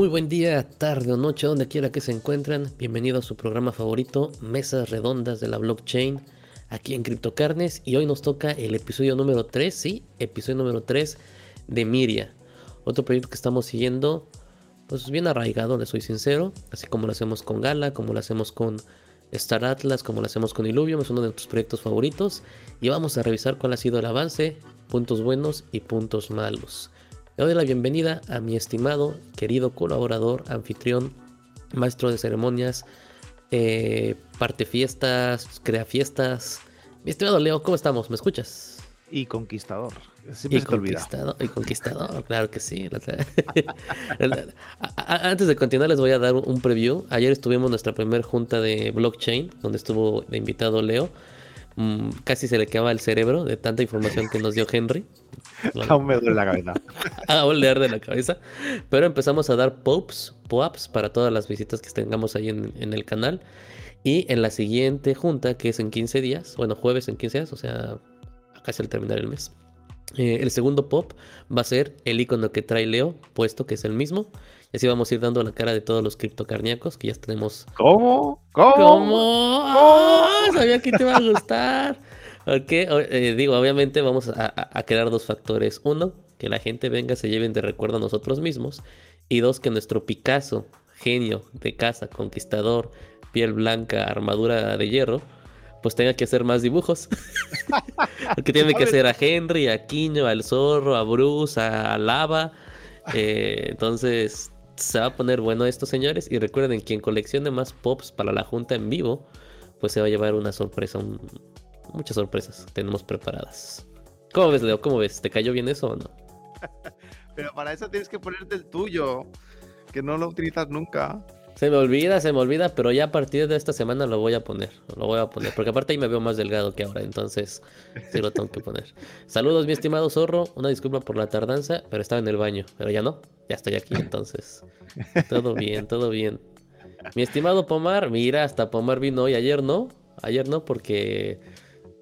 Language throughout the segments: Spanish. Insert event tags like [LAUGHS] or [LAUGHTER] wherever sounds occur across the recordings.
Muy buen día, tarde o noche, donde quiera que se encuentren. Bienvenido a su programa favorito, Mesas Redondas de la Blockchain, aquí en CryptoCarnes. Y hoy nos toca el episodio número 3, sí, episodio número 3 de Miria. Otro proyecto que estamos siguiendo, pues bien arraigado, le soy sincero. Así como lo hacemos con Gala, como lo hacemos con Star Atlas, como lo hacemos con Illuvium, es uno de nuestros proyectos favoritos. Y vamos a revisar cuál ha sido el avance, puntos buenos y puntos malos. Le doy la bienvenida a mi estimado, querido colaborador, anfitrión, maestro de ceremonias, eh, parte fiestas, crea fiestas. Mi estimado Leo, ¿cómo estamos? ¿Me escuchas? Y conquistador. Siempre y, conquistador, y conquistador, claro que sí. [LAUGHS] Antes de continuar les voy a dar un preview. Ayer estuvimos en nuestra primera junta de blockchain, donde estuvo de invitado Leo. Mm, casi se le quedaba el cerebro de tanta información que nos dio Henry. [LAUGHS] Aún me duele la cabeza. [LAUGHS] Aún le arde la cabeza. Pero empezamos a dar pops, pops para todas las visitas que tengamos ahí en, el canal. Y en la siguiente junta, que es en 15 días, bueno, jueves en 15 días, o sea, casi al terminar el mes. Eh, el segundo pop va a ser el icono que trae Leo, puesto que es el mismo. Y así vamos a ir dando la cara de todos los criptocarniacos que ya tenemos. ¿Cómo? ¿Cómo? ¿Cómo? ¡Ah! sabía que te iba a gustar. ok, eh, digo, obviamente vamos a, crear dos factores. Uno, que la gente venga, se lleven de recuerdo a nosotros mismos. Y dos, que nuestro Picasso, genio de casa, conquistador, piel blanca, armadura de hierro, pues tenga que hacer más dibujos. [LAUGHS] Porque tiene que hacer a Henry, a Quiño, al Zorro, a Bruce, a Lava. Eh, entonces, se va a poner bueno esto, señores. Y recuerden, quien coleccione más pops para la junta en vivo, pues se va a llevar una sorpresa. Muchas sorpresas tenemos preparadas. ¿Cómo ves, Leo? ¿Cómo ves? ¿Te cayó bien eso o no? [LAUGHS] Pero para eso tienes que ponerte el tuyo, que no lo utilizas nunca. Se me olvida, se me olvida, pero ya a partir de esta semana lo voy a poner. Lo voy a poner, porque aparte ahí me veo más delgado que ahora, entonces sí lo tengo que poner. Saludos, mi estimado zorro. Una disculpa por la tardanza, pero estaba en el baño. Pero ya no, ya estoy aquí, entonces. Todo bien, todo bien. Mi estimado Pomar, mira, hasta Pomar vino hoy. Ayer no, ayer no, porque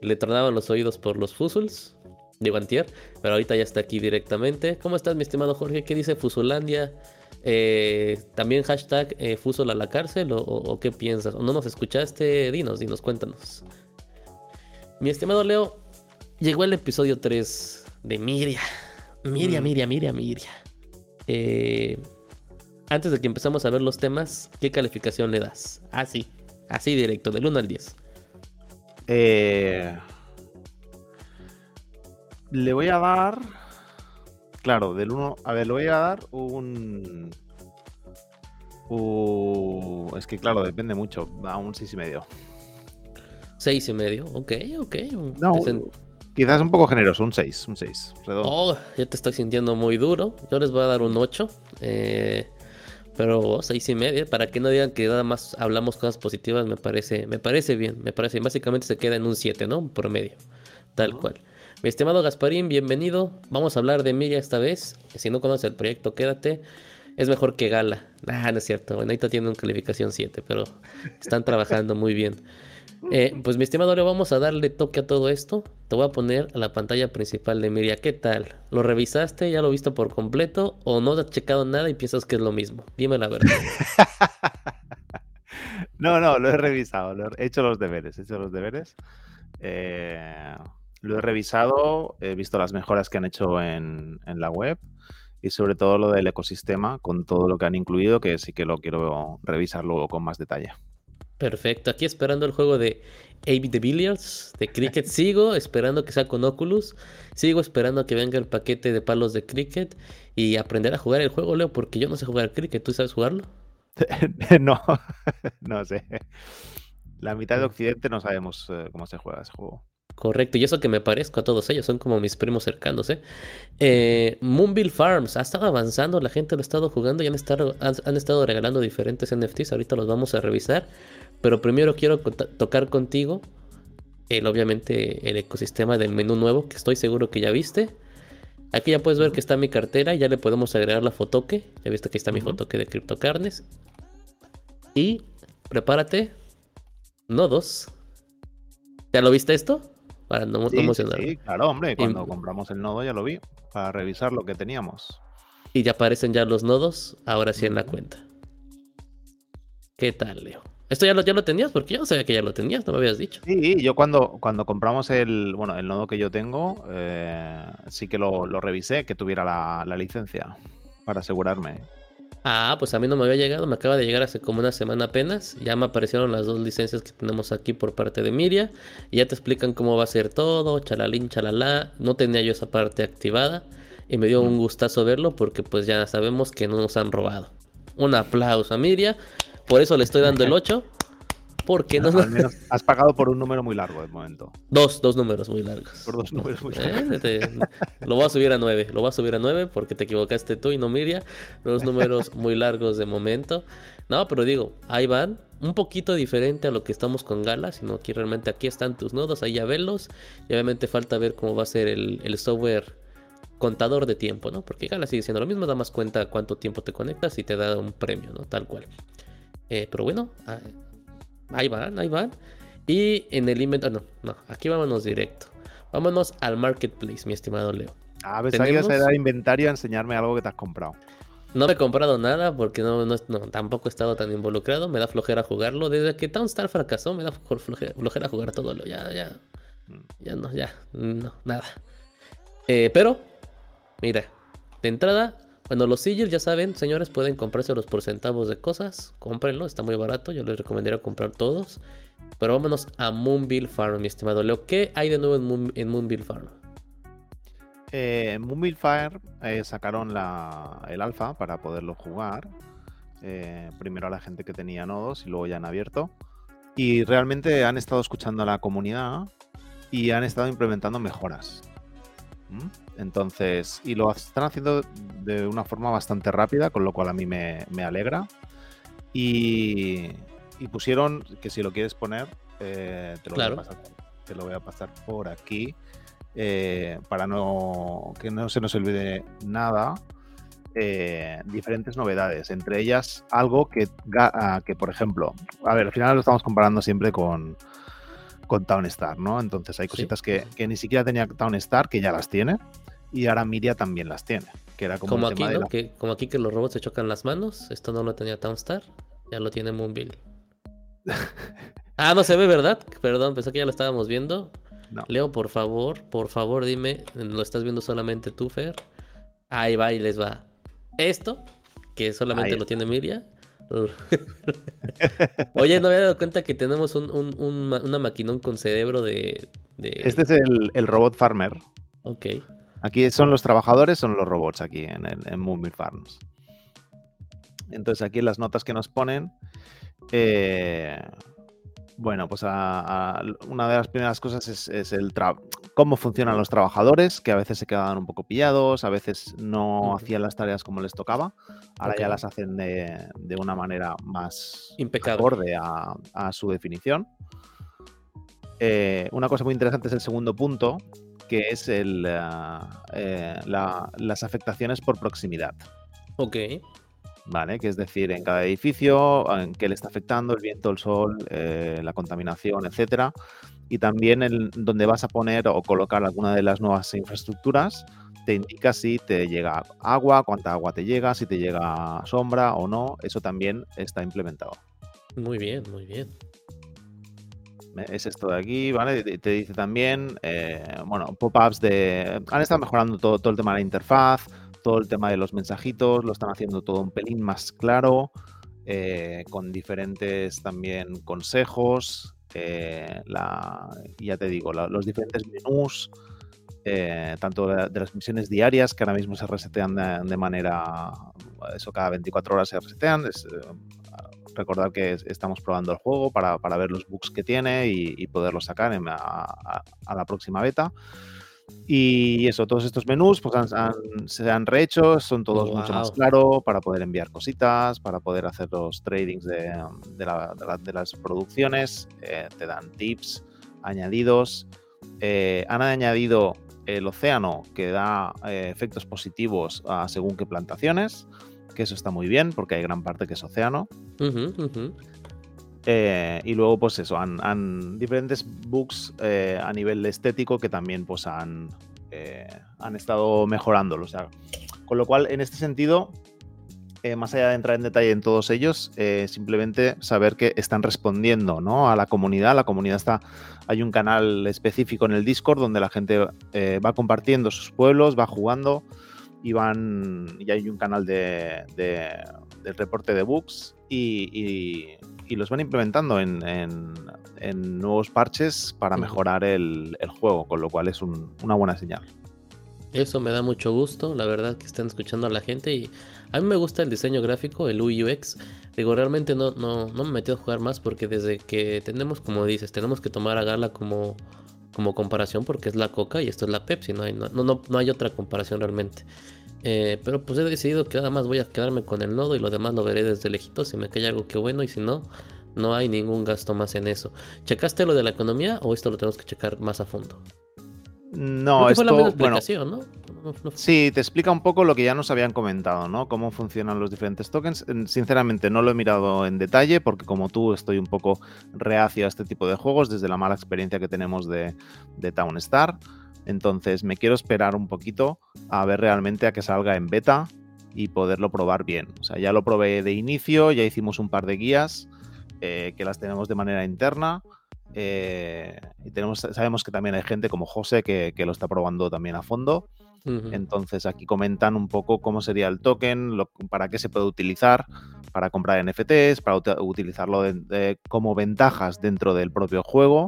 le tronaban los oídos por los fusuls. Digo antier, pero ahorita ya está aquí directamente. ¿Cómo estás, mi estimado Jorge? ¿Qué dice Fusulandia? Eh, también hashtag eh, Fusol a la cárcel o, qué piensas? ¿O no nos escuchaste? Dinos, dinos, cuéntanos. Mi estimado Leo, llegó el episodio 3 de Miria. Miria, mm. Miria, Miria, Miria. Eh, antes de que empezamos a ver los temas, ¿qué calificación le das? Así, así directo, del 1 al 10. le voy a dar Claro, del 1. A ver, le voy a dar un. es que claro, depende mucho. A un 6 y medio. 6 y medio, ok, ok. No, quizás un poco generoso, un 6, un 6. Oh, ya te estoy sintiendo muy duro. Yo les voy a dar un 8. Eh, pero 6 y medio, para que no digan que nada más hablamos cosas positivas, me parece, me parece bien. Me parece, básicamente se queda en un 7, ¿no? Por medio. Tal cual. Mi estimado Gasparín, bienvenido. Vamos a hablar de Milla esta vez. Si no conoces el proyecto, quédate. Es mejor que Gala. Ah, no es cierto. Bueno, ahorita tiene una calificación 7, pero están trabajando muy bien. Eh, pues mi estimado Leo, vamos a darle toque a todo esto. Te voy a poner a la pantalla principal de Miria. ¿Qué tal? ¿Lo revisaste? ¿Ya lo viste por completo? ¿O no has checado nada y piensas que es lo mismo? Dime la verdad. [LAUGHS] no, no, lo he revisado. he hecho los deberes. He hecho los deberes. Eh, lo he revisado, he visto las mejoras que han hecho en, la web y sobre todo lo del ecosistema con todo lo que han incluido, que sí que lo quiero revisar luego con más detalle. Perfecto, aquí esperando el juego de AB de Billiards, de Cricket. [LAUGHS] Sigo esperando que sea con Oculus. Sigo esperando que venga el paquete de palos de Cricket y aprender a jugar el juego, Leo, porque yo no sé jugar Cricket. ¿Tú sabes jugarlo? [LAUGHS] no, [LAUGHS] no sé. La mitad de mm. Occidente no sabemos eh, cómo se juega ese juego. Correcto, y eso que me parezco a todos ellos, son como mis primos cercanos, ¿eh? eh Moonville Farms ha estado avanzando, la gente lo ha estado jugando y han estado, han, estado regalando diferentes NFTs, ahorita los vamos a revisar, pero primero quiero tocar contigo, el, obviamente, el ecosistema del menú nuevo, que estoy seguro que ya viste. Aquí ya puedes ver que está mi cartera, ya le podemos agregar la fotoque, ya viste que está mi fotoque de CryptoCarnes. Y prepárate, nodos. ¿Ya lo viste esto? Para no, sí, Sí, claro, hombre, cuando compramos el nodo ya lo vi, para revisar lo que teníamos. y ya aparecen ya los nodos, ahora sí en la cuenta. ¿Qué tal, Leo? ¿Esto ya lo, ya lo tenías? Porque yo no sabía que ya lo tenías, no me habías dicho. Sí, yo cuando, cuando compramos el, bueno, el nodo que yo tengo, eh, sí que lo, revisé, que tuviera la, la, licencia para asegurarme. Ah, pues a mí no me había llegado, me acaba de llegar hace como una semana apenas. Ya me aparecieron las dos licencias que tenemos aquí por parte de Miria. Y ya te explican cómo va a ser todo, chalalín, chalala. No tenía yo esa parte activada. Y me dio un gustazo verlo porque pues ya sabemos que no nos han robado. Un aplauso a Miria. Por eso le estoy dando el [LAUGHS] 8. Porque no, [LAUGHS] has pagado por un número muy largo de momento. Dos, dos números muy largos. Por dos números muy largos. Eh, lo voy a subir a 9. Lo voy a subir a 9 porque te equivocaste tú y no Miria. Dos números [LAUGHS] muy largos de momento. No, pero digo, ahí van. Un poquito diferente a lo que estamos con Gala, sino aquí realmente aquí están tus nodos, ahí ya velos. Y obviamente falta ver cómo va a ser el, el software contador de tiempo, ¿no? Porque Gala sigue siendo lo mismo, da más cuenta cuánto tiempo te conectas y te da un premio, ¿no? Tal cual. Eh, pero bueno, ah, ahí van, ahí van. Y en el inventario, no, no, aquí vámonos directo. Vámonos al marketplace, mi estimado Leo. Ah, ver, que vas a inventario a enseñarme algo que te has comprado. No he comprado nada porque no, no, tampoco he estado tan involucrado. Me da flojera jugarlo. Desde que Townstar fracasó, me da flojera, jugar todo. Lo, ya, ya. Mm. Ya no, ya. No, nada. Eh, pero, mira, de entrada, bueno, los sigils ya saben, señores, pueden comprarse los por centavos de cosas. Cómprenlo, está muy barato. Yo les recomendaría comprar todos. Pero vámonos a Moonville Farm, mi estimado Leo. ¿Qué hay de nuevo en, Moonville Farm? Eh, en Moonville Farm eh, sacaron el alfa para poderlo jugar. Eh, primero a la gente que tenía nodos y luego ya han abierto. Y realmente han estado escuchando a la comunidad y han estado implementando mejoras. Entonces, y lo están haciendo de una forma bastante rápida, con lo cual a mí me, alegra. Y, pusieron, que si lo quieres poner, eh, te, lo voy a pasar, te, lo voy a pasar, por aquí, eh, para no que no se nos olvide nada. Eh, diferentes novedades, entre ellas algo que, ah, que, por ejemplo, a ver, al final lo estamos comparando siempre con, con Townstar, ¿no? Entonces hay cositas que, que, ni siquiera tenía Townstar, que ya las tiene y ahora Miria también las tiene. Que era como, aquí, que, como aquí que los robots se chocan las manos. Esto no lo tenía Townstar. Ya lo tiene Moonville. [LAUGHS] ah, no se ve, ¿verdad? Perdón, pensé que ya lo estábamos viendo. Leo, por favor, por favor, dime. ¿Lo estás viendo solamente tú, Fer? Ahí va y les va. Esto, que solamente lo tiene Miria. [LAUGHS] Oye, no me había dado cuenta que tenemos un, una maquinón con cerebro de. Este es el, el robot farmer. Ok. Aquí son los trabajadores, son los robots aquí en, en, Farms. Entonces aquí las notas que nos ponen, eh, bueno, pues una de las primeras cosas es, el cómo funcionan los trabajadores, que a veces se quedaban un poco pillados, a veces no hacían las tareas como les tocaba. Ahora ya las hacen de, una manera más Impecable. acorde a, su definición. Eh, una cosa muy interesante es el segundo punto, que es el, ah, eh, las afectaciones por proximidad. Ok. ¿Vale? Que es decir, en cada edificio, en qué le está afectando el viento, el sol, eh, la contaminación, etcétera. Y también en donde vas a poner o colocar alguna de las nuevas infraestructuras, te indica si te llega agua, cuánta agua te llega, si te llega sombra o no. Eso también está implementado. Muy bien, muy bien es esto de aquí, ¿vale? Te dice también, eh, bueno, pop-ups de... Han estado mejorando todo, todo el tema de la interfaz, todo el tema de los mensajitos, lo están haciendo todo un pelín más claro, eh, con diferentes también consejos, eh, la, ya te digo, los diferentes menús, tanto de, las misiones diarias que ahora mismo se resetean de, manera, eso cada 24 horas se resetean, recordar que estamos probando el juego para, ver los bugs que tiene y, poderlo sacar a, la próxima beta. Y eso, todos estos menús pues se han rehecho, son todos mucho más claros para poder enviar cositas, para poder hacer los tradings de, las producciones, eh, te dan tips añadidos. Eh, han añadido el océano que da eh, efectos positivos a según qué plantaciones que eso está muy bien porque hay gran parte que es océano. Eh, y luego, pues eso, han, diferentes bugs eh, a nivel estético que también pues han, eh, han estado mejorándolo. Con lo cual, en este sentido, más allá de entrar en detalle en todos ellos, simplemente saber que están respondiendo ¿no? a la comunidad. La comunidad está, hay un canal específico en el Discord donde la gente va compartiendo sus pueblos, va jugando y van y hay un canal de, del reporte de bugs y, los van implementando en, nuevos parches para mejorar el, juego, con lo cual es una buena señal. Eso me da mucho gusto, la verdad que están escuchando a la gente y a mí me gusta el diseño gráfico, el UX. Digo, realmente no, no, no me metí a jugar más porque desde que tenemos, como dices, tenemos que tomar a Gala como, como comparación porque es la Coca y esto es la Pepsi, no hay, no, no, no hay otra comparación realmente. Eh, pero pues he decidido que nada más voy a quedarme con el nodo y lo demás lo veré desde lejitos si me cae algo que bueno y si no, no hay ningún gasto más en eso. ¿Checaste lo de la economía o esto lo tenemos que checar más a fondo? No, esto, la bueno, ¿no? Sí, te explica un poco lo que ya nos habían comentado, ¿no? Cómo funcionan los diferentes tokens. Sinceramente no lo he mirado en detalle porque como tú estoy un poco reacio a este tipo de juegos desde la mala experiencia que tenemos de, de Town Star. Entonces me quiero esperar un poquito a ver realmente a que salga en beta y poderlo probar bien. O sea, ya lo probé de inicio, ya hicimos un par de guías eh, que las tenemos de manera interna. Eh, y tenemos, sabemos que también hay gente como José que, lo está probando también a fondo. Entonces aquí comentan un poco cómo sería el token, para qué se puede utilizar, para comprar NFTs, para utilizarlo como ventajas dentro del propio juego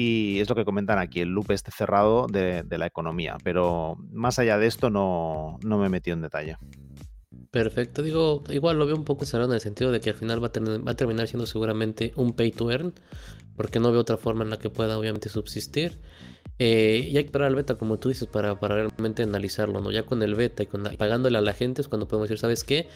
y es lo que comentan aquí, el loop este cerrado de, la economía. Pero más allá de esto no, no me metido en detalle. Perfecto, digo, igual lo veo un poco cerrado en el sentido de que al final va a terminar siendo seguramente un pay to earn, porque no veo otra forma en la que pueda obviamente subsistir. Eh, y hay que esperar al beta, como tú dices, para, realmente analizarlo, ¿no? Ya con el beta y con pagándole a la gente es cuando podemos decir, ¿sabes qué?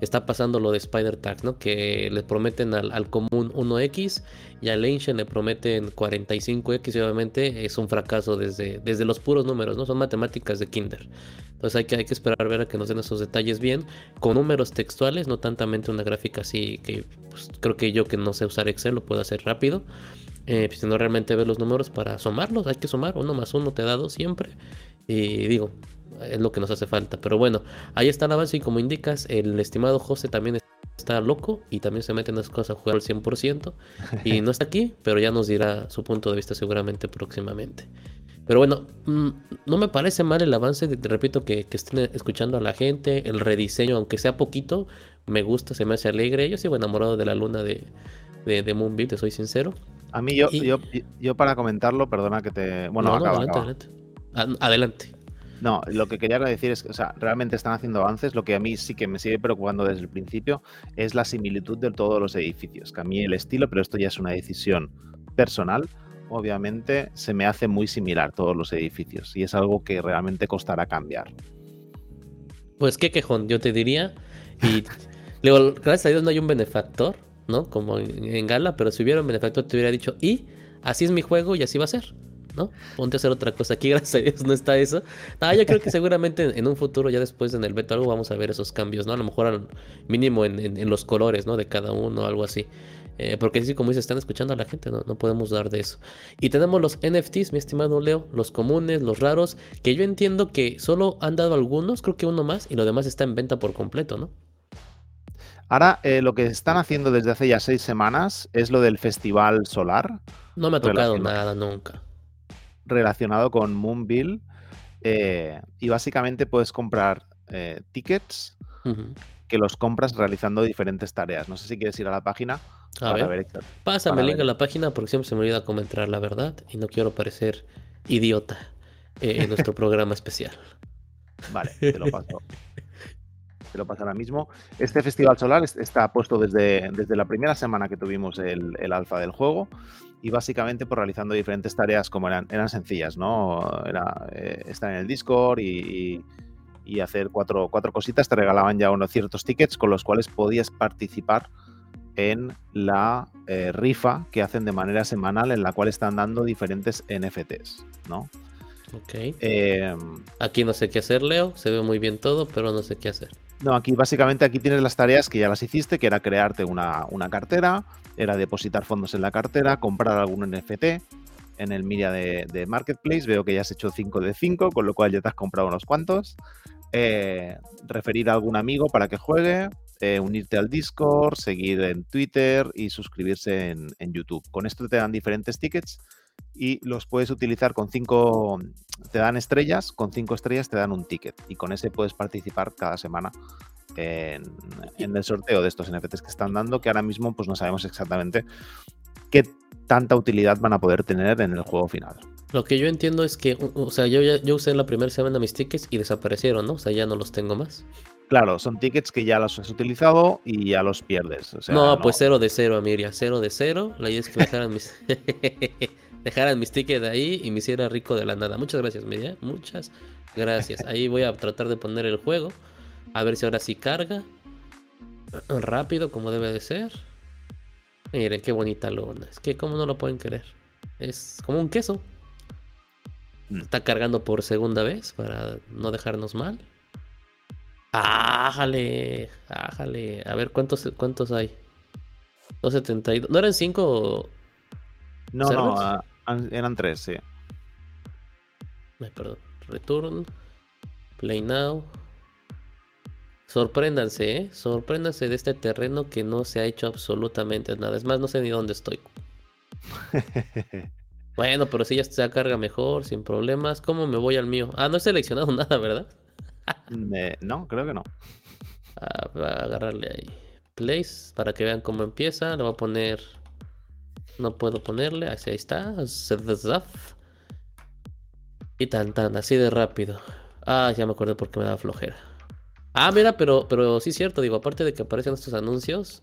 Está pasando lo de Spider Tags, ¿no? Que le prometen al, común 1X y al Ancient le prometen 45X y obviamente es un fracaso desde, desde los puros números, ¿no? Son matemáticas de Kinder. Entonces hay que, hay que esperar a ver a que nos den esos detalles bien, con números textuales, no tantamente una gráfica así que pues, creo que yo que no sé usar Excel lo puedo hacer rápido eh, pues, sino realmente ver los números para sumarlos. Hay que sumar, uno más uno te da dos siempre. Y digo, es lo que nos hace falta. Pero bueno, ahí está el avance y como indicas, el estimado José también está loco y también se mete en las cosas a jugar al 100%. Y no está aquí, [LAUGHS] pero ya nos dirá su punto de vista seguramente próximamente. Pero bueno, mm, no me parece mal el avance, te repito, que, estén escuchando a la gente, el rediseño, aunque sea poquito, me gusta, se me hace alegre. Yo sigo enamorado de la luna de, de, de Moonbeam, te soy sincero. A mí, yo, yo, yo, para comentarlo, perdona que te. Bueno, adelante, adelante. Adelante. No, lo que quería decir es que, o sea, realmente están haciendo avances. Lo que a mí sí que me sigue preocupando desde el principio es la similitud de todos los edificios. Que a mí el estilo, pero esto ya es una decisión personal, obviamente se me hace muy similar todos los edificios y es algo que realmente costará cambiar. Pues qué quejón, yo te diría. Y [LAUGHS] luego, gracias a Dios no hay un benefactor ¿no? Como en, Gala, pero si hubiera un benefactor te hubiera dicho, y así es mi juego y así va a ser, ¿no? Ponte a hacer otra cosa. Aquí, [LAUGHS] gracias a Dios, no está eso. Ah, yo creo que seguramente en un futuro, ya después en el beta algo, vamos a ver esos cambios, ¿no? A lo mejor al mínimo en, los colores, ¿no? De cada uno, algo así. Eh, porque así como dice, están escuchando a la gente, no, no podemos dar de eso. Y tenemos los NFTs, mi estimado Leo, los comunes, los raros, que yo entiendo que solo han dado algunos, creo que uno más, y lo demás está en venta por completo, ¿no? Ahora, eh, lo que están haciendo desde hace ya seis semanas es lo del Festival Solar. No me ha tocado nada nunca. Relacionado con Moonville. Eh, y básicamente puedes comprar eh, tickets que los compras realizando diferentes tareas. No sé si quieres ir a la página. A ver, Pásame el link a la página porque siempre se me olvida comentar la verdad y no quiero parecer idiota en nuestro [LAUGHS] programa especial. Vale, te lo paso. [LAUGHS] te lo pasa ahora mismo. Este Festival Solar está puesto desde, desde la primera semana que tuvimos el, el alfa del juego y básicamente por realizando diferentes tareas como eran, eran sencillas, ¿no? Era eh, estar en el Discord y, y, hacer cuatro, cuatro cositas, te regalaban ya unos ciertos tickets con los cuales podías participar en la eh, rifa que hacen de manera semanal en la cual están dando diferentes NFTs, ¿no? Ok. Em, aquí no sé qué hacer, Leo. Se ve muy bien todo, pero no sé qué hacer. No, aquí básicamente aquí tienes las tareas que ya las hiciste, que era crearte una, cartera, era depositar fondos en la cartera, comprar algún NFT en el media de, Marketplace. Veo que ya has hecho 5 de 5, con lo cual ya te has comprado unos cuantos. eh, referir a algún amigo para que juegue, eh, unirte al Discord, seguir en Twitter y suscribirse en, YouTube. Con esto te dan diferentes tickets y los puedes utilizar con cinco, te dan estrellas, con cinco estrellas te dan un ticket y con ese puedes participar cada semana en, en el sorteo de estos NFTs que están dando, que ahora mismo pues no sabemos exactamente qué tanta utilidad van a poder tener en el juego final. Lo que yo entiendo es que, o sea, yo, yo usé la primera semana mis tickets y desaparecieron, ¿no? O sea, ya no los tengo más. Claro, son tickets que ya los has utilizado y ya los pierdes. O sea, no, no, pues cero de cero, Amiria, cero de cero. La idea es que dejaran mis, [LAUGHS] [LAUGHS] dejaran mis tickets ahí y me hiciera rico de la nada. Muchas gracias, Miria. Muchas gracias. Ahí voy a tratar de poner el juego. A ver si ahora sí carga. Rápido, como debe de ser. Miren qué bonita lona. Es que, ¿cómo no lo pueden querer? Es como un queso. Mm. Está cargando por segunda vez para no dejarnos mal. ¡Ájale! ¡Ájale! A ver, ¿cuántos, cuántos hay? 272. ¿No eran 5? No, no, eran 3, sí. Ay, perdón. Return. Play now. Sorpréndanse, ¿eh? Sorpréndanse de este terreno que no se ha hecho absolutamente nada. Es más, no sé ni dónde estoy. [LAUGHS] bueno, pero si ya se carga mejor, sin problemas. ¿Cómo me voy al mío? Ah, no he seleccionado [LAUGHS] nada, ¿verdad? no, creo que no. Ah, a agarrarle ahí. Place, para que vean cómo empieza. Le voy a poner... No puedo ponerle, así ahí está. Y tan tan, así de rápido. Ah, ya me acuerdo por qué me da flojera. Ah, mira, pero, pero sí es cierto, digo, aparte de que aparecen estos anuncios,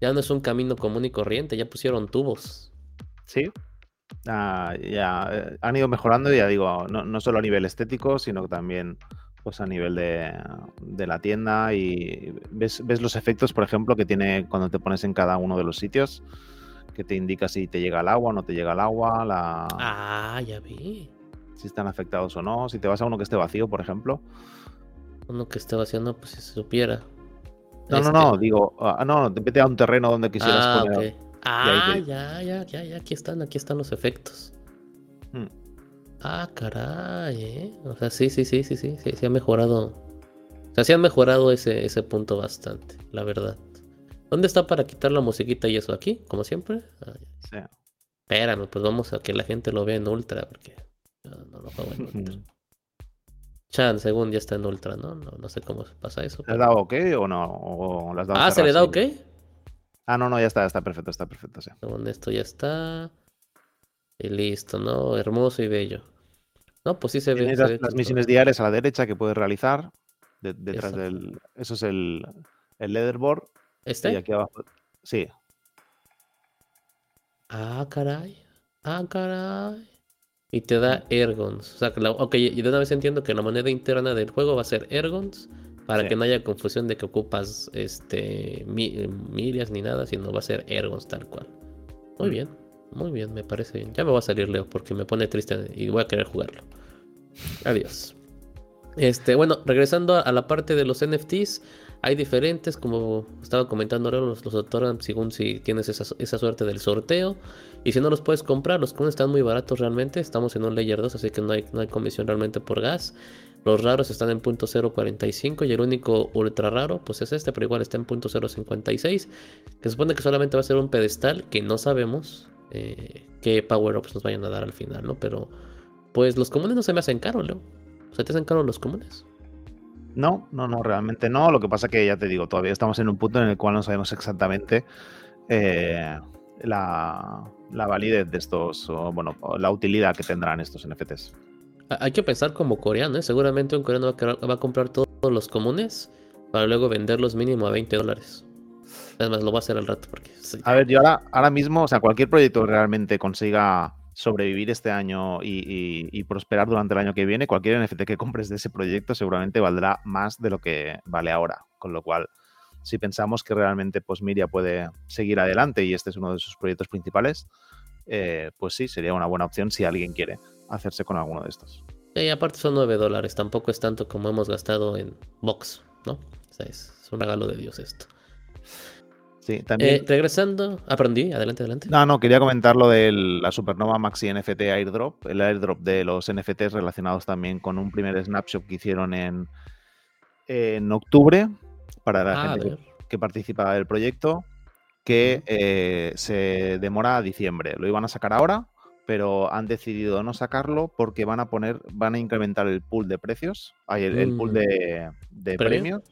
ya no es un camino común y corriente, ya pusieron tubos. Sí. Ah, ya eh, han ido mejorando, ya digo, no, solo a nivel estético, sino también pues a nivel de, la tienda y ves, los efectos, por ejemplo, que tiene cuando te pones en cada uno de los sitios, que te indica si te llega el agua o no te llega el agua, la... Ah, ya vi. Si están afectados o no, si te vas a uno que esté vacío, por ejemplo, uno que esté haciendo, pues si se supiera. No, no, no, digo, ah, no, te vete a un terreno donde quisieras ah, poner. Ah, ya, ya, ya, ya, aquí están, aquí están los efectos. Hmm. Ah, caray, ¿eh? O sea, sí, sí, sí, sí, sí, sí, sí ha mejorado. O sea, sí han mejorado ese, ese punto bastante, la verdad. ¿Dónde está para quitar la musiquita y eso? ¿Aquí? Como siempre. Ah, sí. Espérame, pues vamos a que la gente lo vea en ultra, porque no, no lo juego en [LAUGHS] ultra. Chan, según ya está en ultra, ¿no? No, sé cómo pasa eso. ¿Le has dado ok o no? ah, ¿se le da ok? Ah, no, no, ya está, está perfecto, está perfecto, sí. Según esto ya está. Y listo, ¿no? Hermoso y bello. No, pues sí se ve. las, misiones diarias a la derecha que puedes realizar. detrás del. Eso es el, el leaderboard. ¿Este? Y aquí abajo. Sí. Ah, caray. Ah, caray y te da Ergons. O sea, que ok, y de una vez entiendo que la moneda interna del juego va a ser Ergons para que no haya confusión de que ocupas este mirias ni nada, sino va a ser Ergons tal cual. Muy mm. bien, muy bien, me parece bien. Ya me va a salir Leo porque me pone triste y voy a querer jugarlo. Adiós. Este, bueno, regresando a la parte de los NFTs, hay diferentes, como estaba comentando ahora, los, los otorgan según si tienes esa, esa, suerte del sorteo. Y si no los puedes comprar, los comunes están muy baratos realmente. Estamos en un layer 2, así que no hay, no hay comisión realmente por gas. Los raros están en .045 y el único ultra raro pues es este, pero igual está en .056. Que supone que solamente va a ser un pedestal que no sabemos eh, qué power-ups nos vayan a dar al final, ¿no? Pero pues los comunes no se me hacen caros, Leo. O sea, ¿te hacen caros los comunes? No, no, no, realmente no. Lo que pasa que ya te digo, todavía estamos en un punto en el cual no sabemos exactamente eh, la, validez de estos, o, bueno, la utilidad que tendrán estos NFTs. Hay que pensar como coreano, ¿eh? seguramente un coreano va a, comprar todos los comunes para luego venderlos mínimo a 20 dólares. Además, lo va a hacer al rato. Porque... A ver, yo ahora, ahora mismo, o sea, cualquier proyecto que realmente consiga sobrevivir este año y, prosperar durante el año que viene, cualquier NFT que compres de ese proyecto seguramente valdrá más de lo que vale ahora. Con lo cual, si pensamos que realmente pues, Miria puede seguir adelante y este es uno de sus proyectos principales, eh, pues sí, sería una buena opción si alguien quiere hacerse con alguno de estos. Y aparte son 9 dólares, tampoco es tanto como hemos gastado en Box, ¿no? O sea, es un regalo de Dios esto. Sí, también. Eh, regresando, aprendí, adelante, adelante. No, no, quería comentar lo de la Supernova Maxi NFT Airdrop, el airdrop de los NFTs relacionados también con un primer snapshot que hicieron en, en octubre para la Ah, gente que, que participa del proyecto, que eh, se demora a diciembre. Lo iban a sacar ahora, pero han decidido no sacarlo porque van a poner, van a incrementar el pool de precios, el, el pool Mm. de, de ¿Premio? premios.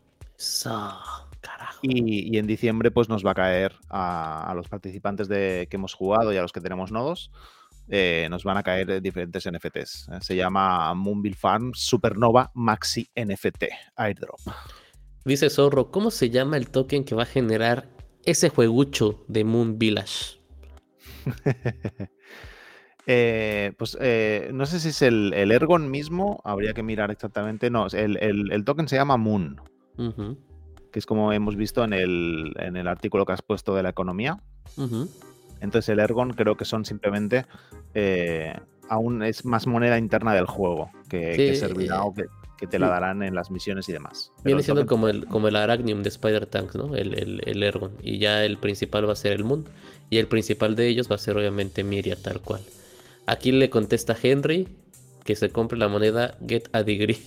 Y, y en diciembre, pues nos va a caer a, a los participantes de, que hemos jugado y a los que tenemos nodos. eh, nos van a caer eh, diferentes NFTs. eh. Se llama Moonville Farm Supernova Maxi NFT Airdrop. Dice Zorro, ¿cómo se llama el token que va a generar ese juegucho de Moon Village? [LAUGHS] Eh, pues eh, no sé si es el, el Ergon mismo, habría que mirar exactamente. No, el, el- el token se llama Moon, que es como hemos visto en el, en el artículo que has puesto de la economía. Entonces el Ergon creo que son simplemente eh, aún es más moneda interna del juego que, que Sí, servirá eh, o que, que te la darán en las misiones y demás. Pero Viene siendo como el, como el Arachnium de Spider Tanks, ¿no? El, el, el Ergon. Y ya el principal va a ser el Moon. Y el principal de ellos va a ser obviamente Miria, tal cual. Aquí le contesta Henry que se compre la moneda Get a Degree.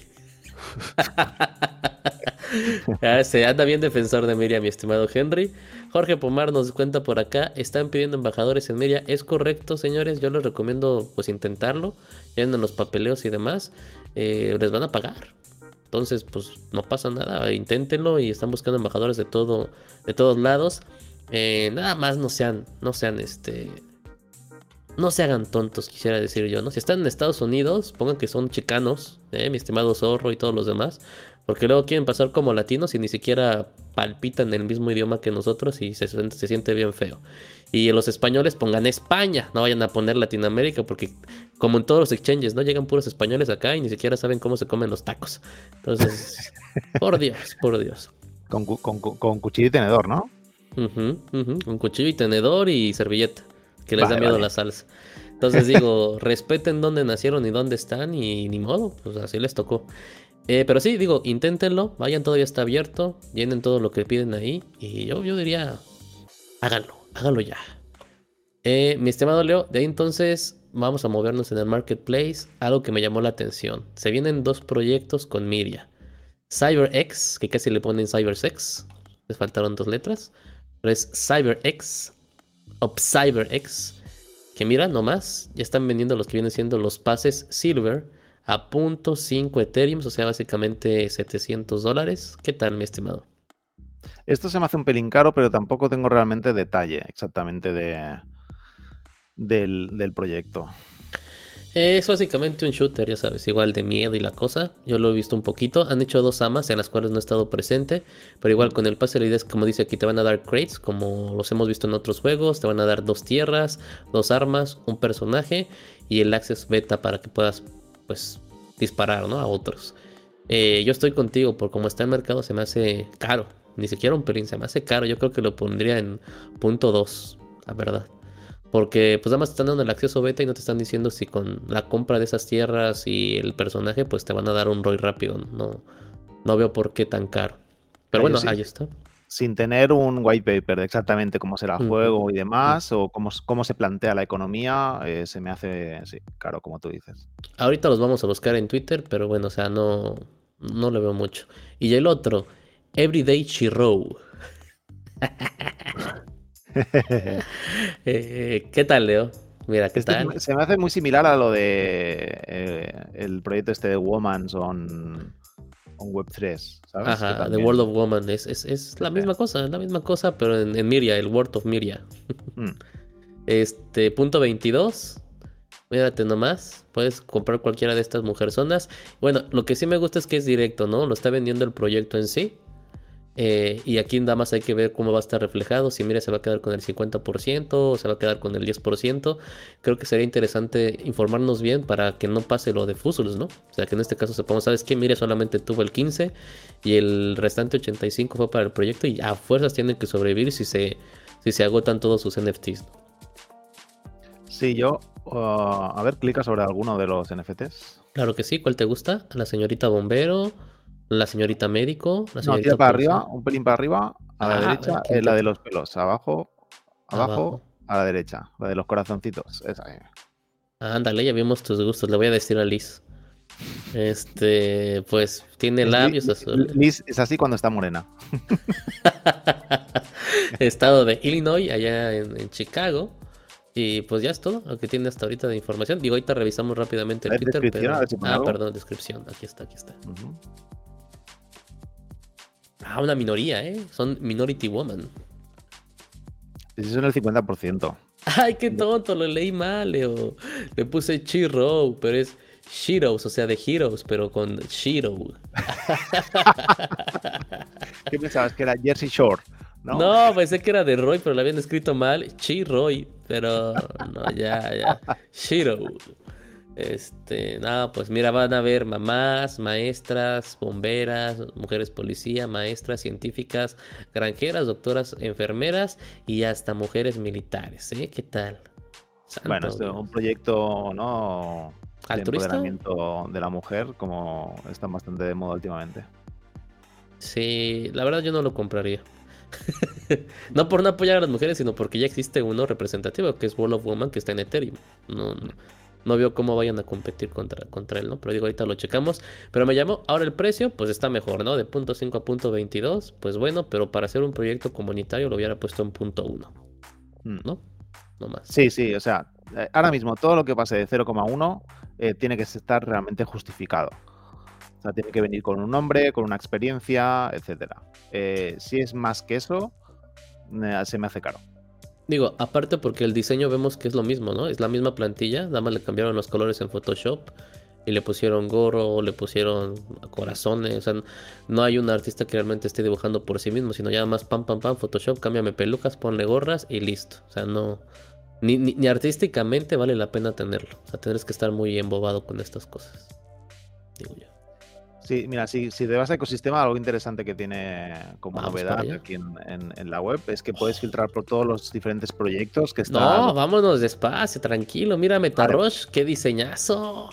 [LAUGHS] [LAUGHS] Ah, se anda bien defensor de Miria, mi estimado Henry. Jorge Pomar nos cuenta por acá, están pidiendo embajadores en Miria. Es correcto, señores, yo les recomiendo pues intentarlo. Ya en los papeleos y demás, eh, les van a pagar. Entonces, pues no pasa nada, inténtenlo y están buscando embajadores de todo, de todos lados. Eh, nada más no sean, no sean este. No se hagan tontos, quisiera decir yo, ¿no? Si están en Estados Unidos, pongan que son chicanos, eh, mi estimado Zorro y todos los demás. Porque luego quieren pasar como latinos y ni siquiera palpitan el mismo idioma que nosotros y se, siente- se siente bien feo. Y los españoles pongan España, no vayan a poner Latinoamérica, porque como en todos los exchanges, ¿no? Llegan puros españoles acá y ni siquiera saben cómo se comen los tacos. Entonces, [LAUGHS] por Dios, por Dios. con, con con cuchillo y tenedor, ¿no? Ujú, Con cuchillo y tenedor y servilleta, que les da miedo vale. la salsa. Entonces digo, [LAUGHS] respeten dónde nacieron y dónde están y ni modo, pues así les tocó. Eh, pero sí, digo, inténtenlo, vayan, todavía está abierto, llenen todo lo que piden ahí y yo, yo diría, háganlo, háganlo ya. Eh, mi estimado Leo, de ahí entonces vamos a movernos en el marketplace, algo que me llamó la atención. Se vienen dos proyectos con Miria. CyberX, que casi le ponen CyberSex, les faltaron dos letras, pero es CyberX, o CyberX, que mira nomás, ya están vendiendo los que vienen siendo los pases Silver a .5 Ethereum, o sea, básicamente 700 dólares. ¿Qué tal, mi estimado? Esto se me hace un pelín caro, pero tampoco tengo realmente detalle exactamente de, del, del proyecto. Es básicamente un shooter, ya sabes, igual de miedo y la cosa. Yo lo he visto un poquito. Han hecho dos amas en las cuales no he estado presente. Pero igual con el pase la idea es como dice aquí, te van a dar crates, como los hemos visto en otros juegos. Te van a dar dos tierras, dos armas, un personaje y el access beta para que puedas, pues, disparar, ¿no? A otros. Eh, yo estoy contigo, por como está el mercado se me hace caro. Ni siquiera un pelín, se me hace caro. Yo creo que lo pondría en punto 2, la verdad. Porque pues nada más te están dando el acceso beta y no te están diciendo si con la compra de esas tierras y el personaje pues te van a dar un ROI rápido. No, no veo por qué tan caro. Pero Ah, bueno, sí. ahí está. Sin tener un white paper de exactamente cómo será el juego y demás, o cómo, cómo se plantea la economía, eh, se me hace, sí, caro, como tú dices. Ahorita los vamos a buscar en Twitter, pero bueno, o sea, no, no le veo mucho. Y el otro, Everyday Chiro. Eh, ¿Qué tal, Leo? Mira, ¿qué Este tal? se me hace muy similar a lo de eh, el proyecto este de Womans on, on Web3, ¿sabes? Ajá, The también- World of Woman es, es, es la misma cosa, es la misma cosa, pero en, en Miria, el World of Miria. Mm. Este, punto 22. Mírate nomás, puedes comprar cualquiera de estas mujerzonas. Bueno, lo que sí me gusta es que es directo, ¿no? Lo está vendiendo el proyecto en sí. Eh, y aquí nada más hay que ver cómo va a estar reflejado. Si mira, se va a quedar con el 50% o se va a quedar con el 10%. Creo que sería interesante informarnos bien para que no pase lo de Fusuls, ¿no? O sea, que en este caso sepamos, ¿sabes qué? Mire, solamente tuvo el 15 y el restante 85 fue para el proyecto y a fuerzas tienen que sobrevivir si se, si se agotan todos sus NFTs. Sí, yo, uh, a ver, clica sobre alguno de los NFTs. Claro que sí, ¿cuál te gusta? La señorita bombero, la señorita médico, la No, tira para arriba, un pelín para arriba, a la derecha, ¿quién es la te- de los pelos, abajo, abajo, Abajo. a la derecha, la de los corazoncitos. Esa, eh. Ándale, ya vimos tus gustos, le voy a decir a Liz. Este, pues tiene labios azules. Liz es así cuando está morena. [LAUGHS] Estado de Illinois, allá en, Chicago. Y pues ya es todo lo que tiene hasta ahorita de información. Digo, ahorita revisamos rápidamente el Twitter. ah, perdón, descripción. Aquí está, aquí está. Ah, una minoría, ¿eh? Son Minority Woman. Ese es el 50%. Ay, qué tonto, lo leí mal, Leo. Le puse Chiro, pero es Shiros, o sea, de Heroes, pero con Shiro. [LAUGHS] ¿Qué pensabas? Que era Jersey Shore. No, no pensé que era de Roy, pero lo habían escrito mal. Chi-Roy, pero no, ya, ya. Shiro. Este, nada, pues mira, van a ver mamás, maestras, bomberas, mujeres policía, maestras, científicas, granjeras, doctoras, enfermeras y hasta mujeres militares, ¿eh? ¿Qué tal? bueno, es un proyecto, ¿no? De empoderamiento de la mujer, como está bastante de moda últimamente. Sí, la verdad yo no lo compraría. [LAUGHS] no por no apoyar a las mujeres, sino porque ya existe uno representativo, que es Wall of Woman, que está en Ethereum. No, no. No veo cómo vayan a competir contra, contra él, ¿no? Pero digo, ahorita lo checamos. Pero me llamó, ahora el precio, pues está mejor, ¿no? De punto .5 a punto .22, pues bueno, pero para hacer un proyecto comunitario lo hubiera puesto en punto .1, mm. ¿no? No más. Sí, sí, o sea, eh, ahora mismo todo lo que pase de 0,1 eh, tiene que estar realmente justificado. O sea, tiene que venir con un nombre, con una experiencia, etcétera. Eh, si es más que eso, se me hace caro. Digo, aparte porque el diseño vemos que es lo mismo, ¿no? Es la misma plantilla, nada más le cambiaron los colores en Photoshop y le pusieron gorro, le pusieron corazones, o sea, no hay un artista que realmente esté dibujando por sí mismo, sino ya más pam, pam, pam, Photoshop, cámbiame pelucas, ponle gorras y listo. O sea, no, ni, ni, artísticamente vale la pena tenerlo. O sea, tendrás que estar muy embobado con estas cosas. Sí, mira, si, si te vas a ecosistema, algo interesante que tiene como novedad aquí en, la web es que puedes filtrar por todos los diferentes proyectos que están. No, vámonos despacio, tranquilo. Mira, Metarosh, qué diseñazo.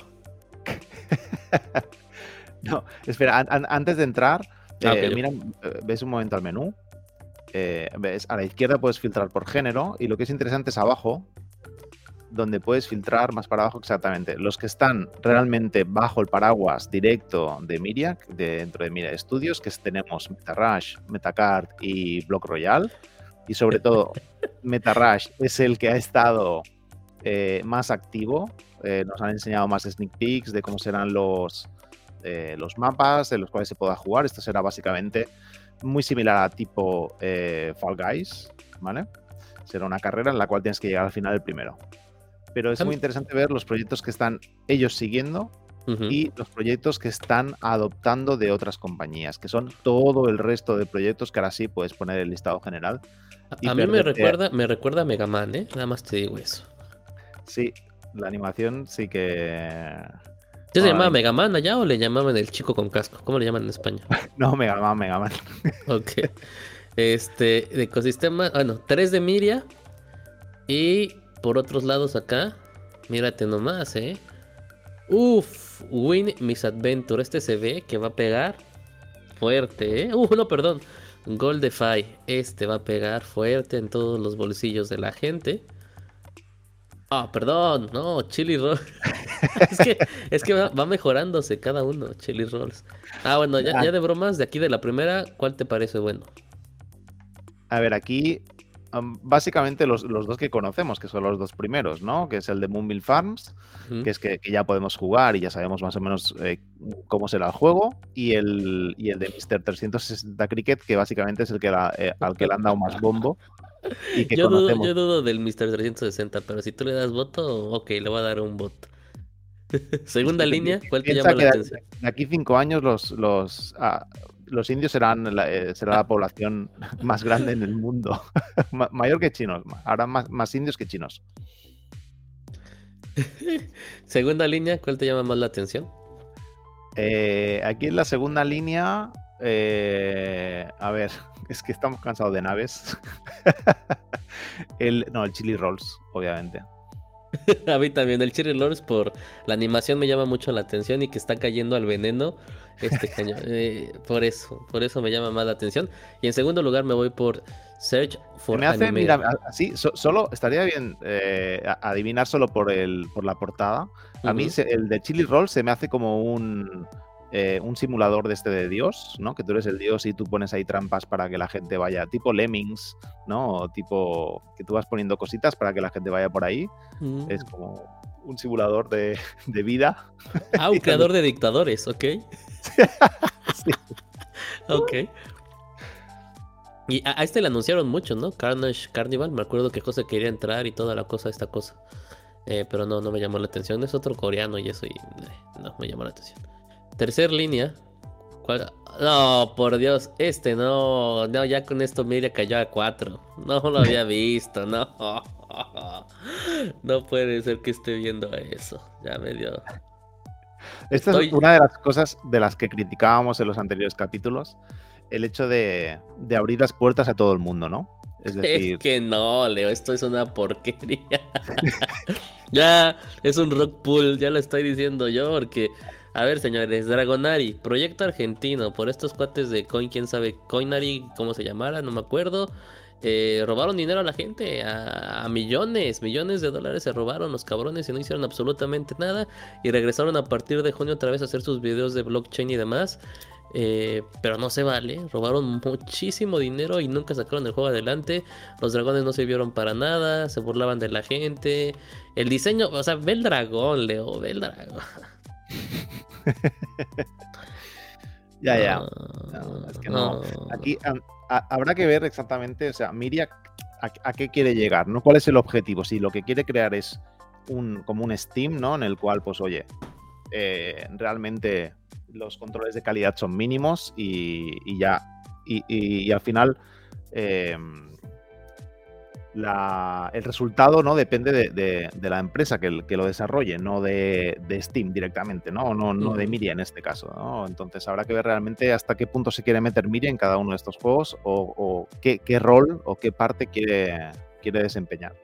[LAUGHS] no, espera, antes de entrar, ah, eh, mira, eh, ves un momento al menú. Eh, ves, a la izquierda puedes filtrar por género y lo que es interesante es abajo, donde puedes filtrar más para abajo exactamente. Los que están realmente bajo el paraguas directo de Miriac, dentro de Miria Studios, que tenemos MetaRush, MetaCard y Block Royal. Y sobre todo, [LAUGHS] MetaRush es el que ha estado eh, más activo. Eh, nos han enseñado más sneak peeks de cómo serán los, eh, los mapas en los cuales se pueda jugar. Esto será básicamente muy similar a tipo Fall Guys, ¿vale? Será una carrera en la cual tienes que llegar al final el primero pero es muy interesante ver los proyectos que están ellos siguiendo y los proyectos que están adoptando de otras compañías, que son todo el resto de proyectos que ahora sí puedes poner el listado general. A mí me recuerda, me recuerda a Mega Man, ¿eh? Nada más te digo eso. Sí, la animación sí que. ¿Ya se llamaba Mega Man allá o le llamaban el chico con casco? ¿Cómo le llaman en España? [LAUGHS] no, Mega Man, Mega Man. [LAUGHS] ok. Este, de ecosistema, bueno, 3 de Miria y por otros lados acá, mírate nomás, ¿eh? Uf, Win Misadventure. Este se ve que va a pegar fuerte, ¿eh? Uh, no, perdón. Goldify. Este va a pegar fuerte en todos los bolsillos de la gente. Ah, perdón, no, Chili Roll. [LAUGHS] es que, es que va, mejorándose cada uno, Chili Rolls. Ah, bueno, ya, ya de bromas, de aquí de la primera, ¿cuál te parece bueno? A ver, aquí básicamente los, dos que conocemos, que son los dos primeros, ¿no? Que es el de Moonville Farms, que es que, ya podemos jugar y ya sabemos más o menos eh, cómo será el juego, y el, el de Mr. 360 Cricket, que básicamente es el que eh, al que le han dado más bombo. Y que yo, dudo, del Mr. 360, pero si tú le das voto, ok, le voy a dar un voto. [LAUGHS] Segunda línea, ¿cuál te llama la atención? De aquí cinco años los, los ah, los indios serán la, eh, será la población [LAUGHS] más grande en el mundo. [LAUGHS] Mayor que chinos. Habrá más, más indios que chinos. [LAUGHS] Segunda línea, ¿cuál te llama más la atención? Eh, aquí en la segunda línea, eh, a ver, es que estamos cansados de naves. el, no, el chili rolls, obviamente. [LAUGHS] a mí también. El Cherry Lords por la animación me llama mucho la atención y que está cayendo al veneno este cañón. [LAUGHS] Eh, por eso, por eso me llama más la atención. Y en segundo lugar me voy por Search for Me hace, mira, así, solo estaría bien eh, adivinar solo por, el, por la portada. A mí el de Chili Roll se me hace como un eh, un simulador de este de Dios, ¿no? Que tú eres el Dios y tú pones ahí trampas para que la gente vaya, tipo Lemmings, ¿no? O tipo que tú vas poniendo cositas para que la gente vaya por ahí. Es mm. como un simulador de, vida. [LAUGHS] Ah, un creador de dictadores, ok. [LAUGHS] sí. Ok. Y a, este le anunciaron mucho, ¿no? Carnage Carnival, me acuerdo que José quería entrar y toda la cosa, esta cosa. Eh, pero no, no me llamó la atención. Es otro coreano y eso y eh, no me llamó la atención. Tercer línea. No, por Dios, este no, no, ya con esto Mira cayó a 4. No lo había [LAUGHS] visto, no. No puede ser que esté viendo eso. Ya me dio. Esta es una de las cosas de las que criticábamos en los anteriores capítulos. El hecho de, de abrir las puertas a todo el mundo, ¿no? Es [LAUGHS] decir. Es que no, Leo, esto es una porquería. [LAUGHS] ya, es un rock pool, ya lo estoy diciendo yo, porque a ver, señores, Dragonari, proyecto argentino, por estos cuates de Coin, quién sabe, Coinari, cómo se llamara, no me acuerdo. Eh, robaron dinero a la gente, a, millones, millones de dólares se robaron los cabrones y no hicieron absolutamente nada. Y regresaron a partir de junio otra vez a hacer sus videos de blockchain y demás. Eh, pero no se vale, robaron muchísimo dinero y nunca sacaron el juego adelante. Los dragones no sirvieron para nada, se burlaban de la gente. El diseño, o sea, ve el dragón, Leo, ve el dragón. [LAUGHS] [LAUGHS] ya, ya. es que no. Aquí habrá que ver exactamente, o sea, Miria a, qué quiere llegar, ¿no? ¿Cuál es el objetivo? Si lo que quiere crear es un, como un Steam, ¿no? En el cual, pues, oye, eh, realmente los controles de calidad son mínimos y, ya. Y, al final. Eh, el resultado no depende de, la empresa que, lo desarrolle, no de, Steam directamente, ¿no? No, no de Miria en este caso. ¿no? Entonces habrá que ver realmente hasta qué punto se quiere meter Miria en cada uno de estos juegos o, qué, rol o qué parte quiere, quiere desempeñar.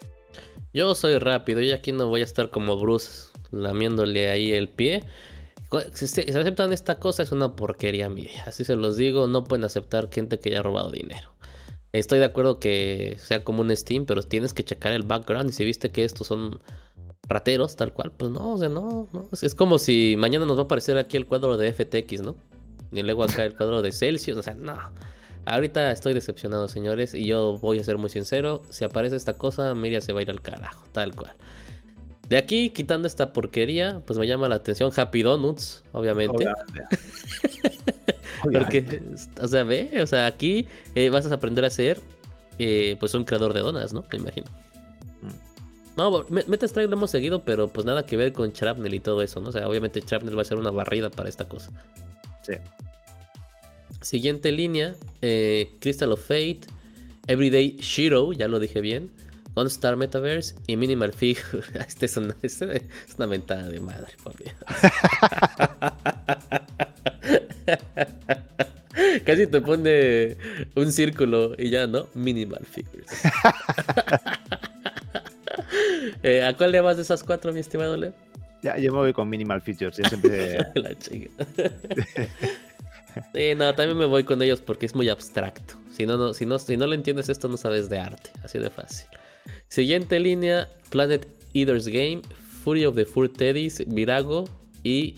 Yo soy rápido y aquí no voy a estar como Bruce lamiéndole ahí el pie. Si se aceptan esta cosa es una porquería, Miria. Así se los digo, no pueden aceptar gente que haya robado dinero. Estoy de acuerdo que sea como un Steam, pero tienes que checar el background y si viste que estos son rateros, tal cual, pues no, o sea, no, no. Es como si mañana nos va a aparecer aquí el cuadro de FTX, ¿no? Y luego acá el cuadro de Celsius, o sea, no. Ahorita estoy decepcionado, señores, y yo voy a ser muy sincero. Si aparece esta cosa, Miria se va a ir al carajo, tal cual. De aquí, quitando esta porquería, pues me llama la atención Happy Donuts, obviamente. [LAUGHS] Porque, o sea, ve, o sea, aquí eh, vas a aprender a ser, eh, pues, un creador de donas, ¿no? Me imagino. Mm. No, Metastrike lo hemos seguido, pero pues nada que ver con Shrapnel y todo eso, ¿no? O sea, obviamente Shrapnel va a ser una barrida para esta cosa. Sí. Siguiente línea, eh, Crystal of Fate, Everyday Shiro, ya lo dije bien, Star Metaverse y Minimal Figure. [LAUGHS] Este es una, este es una mentada de madre, por Dios. [LAUGHS] Casi te pone un círculo y ya, ¿no? Minimal Figures. [LAUGHS] Eh, ¿A cuál le vas de esas cuatro, mi estimado Leo? Ya, yo me voy con Minimal Features. siempre... La chica. sí, no, también me voy con ellos porque es muy abstracto. Si no, no, si no, si no lo entiendes esto, no sabes de arte. Así de fácil. Siguiente línea, Planet Eaters Game, Fury of the Four Teddies, Virago y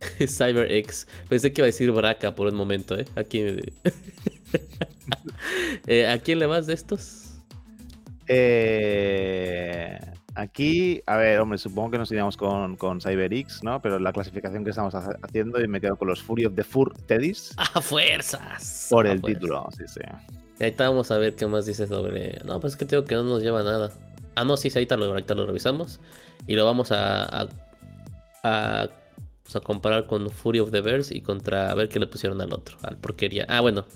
[LAUGHS] CyberX. Pensé que iba a decir Braca por un momento, ¿eh? Aquí... [LAUGHS] eh, ¿A quién le vas de estos? Eh, aquí, a ver, hombre, supongo que nos iríamos con, con CyberX, ¿no? Pero la clasificación que estamos haciendo y me quedo con los Fury of the Four Teddies. [LAUGHS] ¡A fuerzas! Por el título, sí, sí. Ahorita vamos a ver qué más dice sobre. No, pues es que tengo que no nos lleva nada. Ah, no, sí, ahorita lo, ahorita lo revisamos. Y lo vamos a, a, a, pues, a, comparar con Fury of the Bears y contra a ver qué le pusieron al otro, al porquería. Ah, bueno,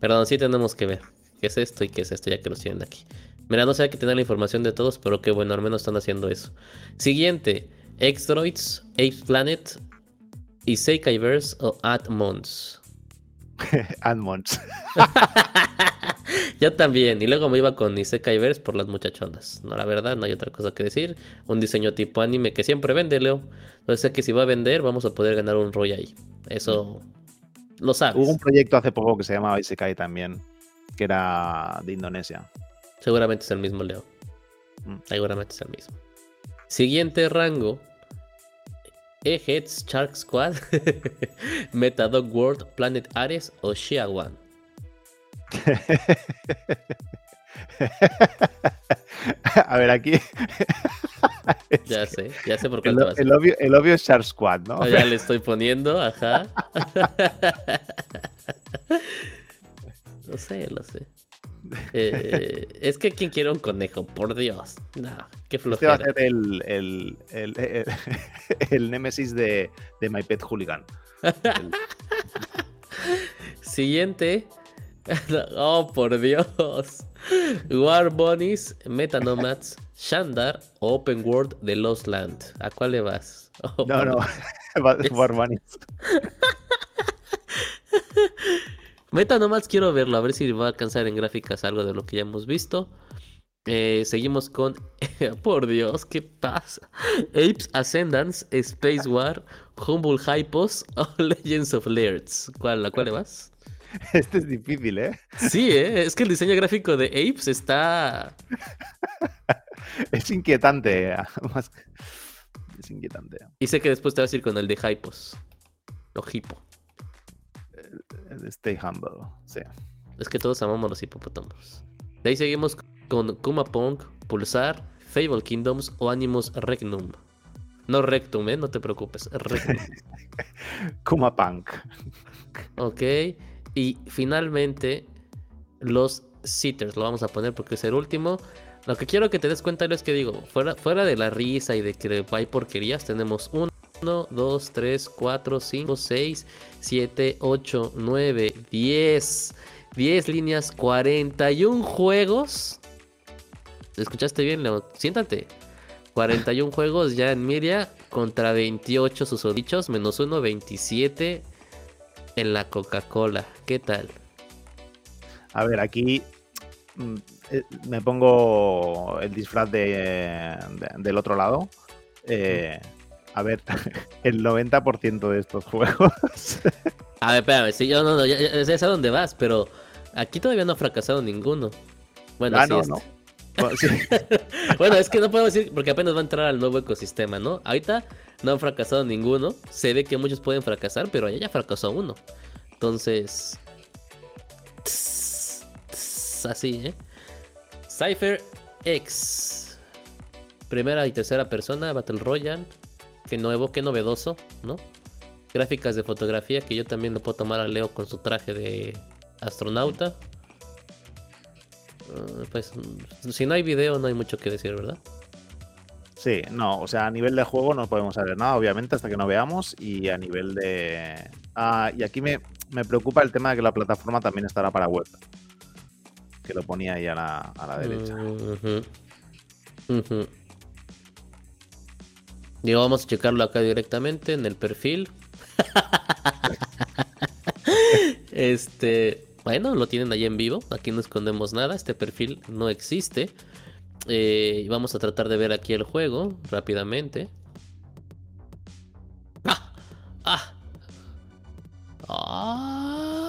perdón, sí tenemos que ver qué es esto y qué es esto, ya que lo tienen aquí. Mira, no sé que tener la información de todos, pero qué bueno, al menos están haciendo eso. Siguiente: X-Droids, Ape Planet y Seikaiverse o Atmons. [LAUGHS] Admons. [LAUGHS] [LAUGHS] Yo también. Y luego me iba con Isekai Verse por las muchachonas. No, la verdad, no hay otra cosa que decir. Un diseño tipo anime que siempre vende, Leo. Entonces sé que si va a vender, vamos a poder ganar un Roy ahí. Eso lo sabes. Hubo un proyecto hace poco que se llamaba Isekai también, que era de Indonesia. Seguramente es el mismo, Leo. Mm. Seguramente es el mismo. Siguiente rango. E-Heads Shark Squad, [LAUGHS] Metadog World, Planet Ares o Shia One. [LAUGHS] A ver, aquí. [LAUGHS] Ya sé, ya sé por qué El, vas. el obvio, el obvio es Shark Squad, ¿no? Ya le estoy poniendo, ajá. [LAUGHS] Lo sé, lo sé. Eh, es que quien quiere un conejo, por Dios. No, qué Este va a flojera. ser el, el, el, el, el némesis de, de My Pet Hooligan. Siguiente. [LAUGHS] Oh, por Dios. War Bunnies, Meta Nomads, Shandar, Open World de Lost Land. ¿A cuál le vas? Oh, no, no. [LAUGHS] War Bunnies. [LAUGHS] Meta Nomads quiero verlo, a ver si va a alcanzar en gráficas algo de lo que ya hemos visto. Eh, seguimos con. Por Dios, ¿qué pasa? Apes Ascendance, Space War, Humble Hypos o Legends of Lairds. ¿Cuál, ¿A cuál le vas? [LAUGHS] Este es difícil, ¿eh? Sí, ¿eh? es que el diseño gráfico de Apes está. [LAUGHS] Es inquietante. [LAUGHS] Es inquietante. Y sé que después te vas a ir con el de Hypos. O Hippo. El Stay humble. Sí. Es que todos amamos los hipopótamos. De ahí seguimos con Kuma Pong, Pulsar, Fable Kingdoms o Animus Regnum. No Rectum, ¿eh? No te preocupes. Kuma Punk. ok. Y finalmente, los Sitters. Lo vamos a poner porque es el último. Lo que quiero que te des cuenta es que digo, fuera, fuera de la risa y de que hay porquerías, tenemos 1, 2, 3, 4, 5, 6, 7, 8, 9, 10. 10 líneas, 41 juegos. ¿Escuchaste bien, Leo? Siéntate. 41 juegos ya en Miria contra 28 susodichos, menos 1, 27 en la Coca-Cola. ¿Qué tal? A ver, aquí mm, eh, me pongo el disfraz de, de- del otro lado. Eh, a ver, [LAUGHS] el 90% de estos juegos. [LAUGHS] A ver, espérame, sí, yo no, no, ya, ya- ya sé a dónde vas, pero aquí todavía no ha fracasado ninguno. Bueno, ah, sí, no, este. no. [LAUGHS] Bueno, sí. Bueno, es que no puedo decir porque apenas va a entrar al nuevo ecosistema, ¿no? Ahorita no han fracasado ninguno. Se ve que muchos pueden fracasar, pero allá ya fracasó uno. Entonces. tss, Así, ¿eh? Cypher X. Primera y tercera persona, Battle Royale. Qué nuevo, qué novedoso, ¿no? Gráficas de fotografía que yo también lo puedo tomar a Leo con su traje de astronauta. Ah, pues si no hay video no hay mucho que decir, ¿verdad? Sí, no, o sea, a nivel de juego no podemos saber nada, obviamente, hasta que no veamos. Y a nivel de. Ah, y aquí me, me preocupa el tema de que la plataforma también estará para web. Que lo ponía ahí a la, a la derecha. Ujú. Ujú. Digo, vamos a checarlo acá directamente en el perfil. [LAUGHS] este, bueno, lo tienen ahí en vivo. Aquí no escondemos nada. Este perfil no existe. Eh, vamos a tratar de ver aquí el juego rápidamente. ¡Ah! ¡Ah!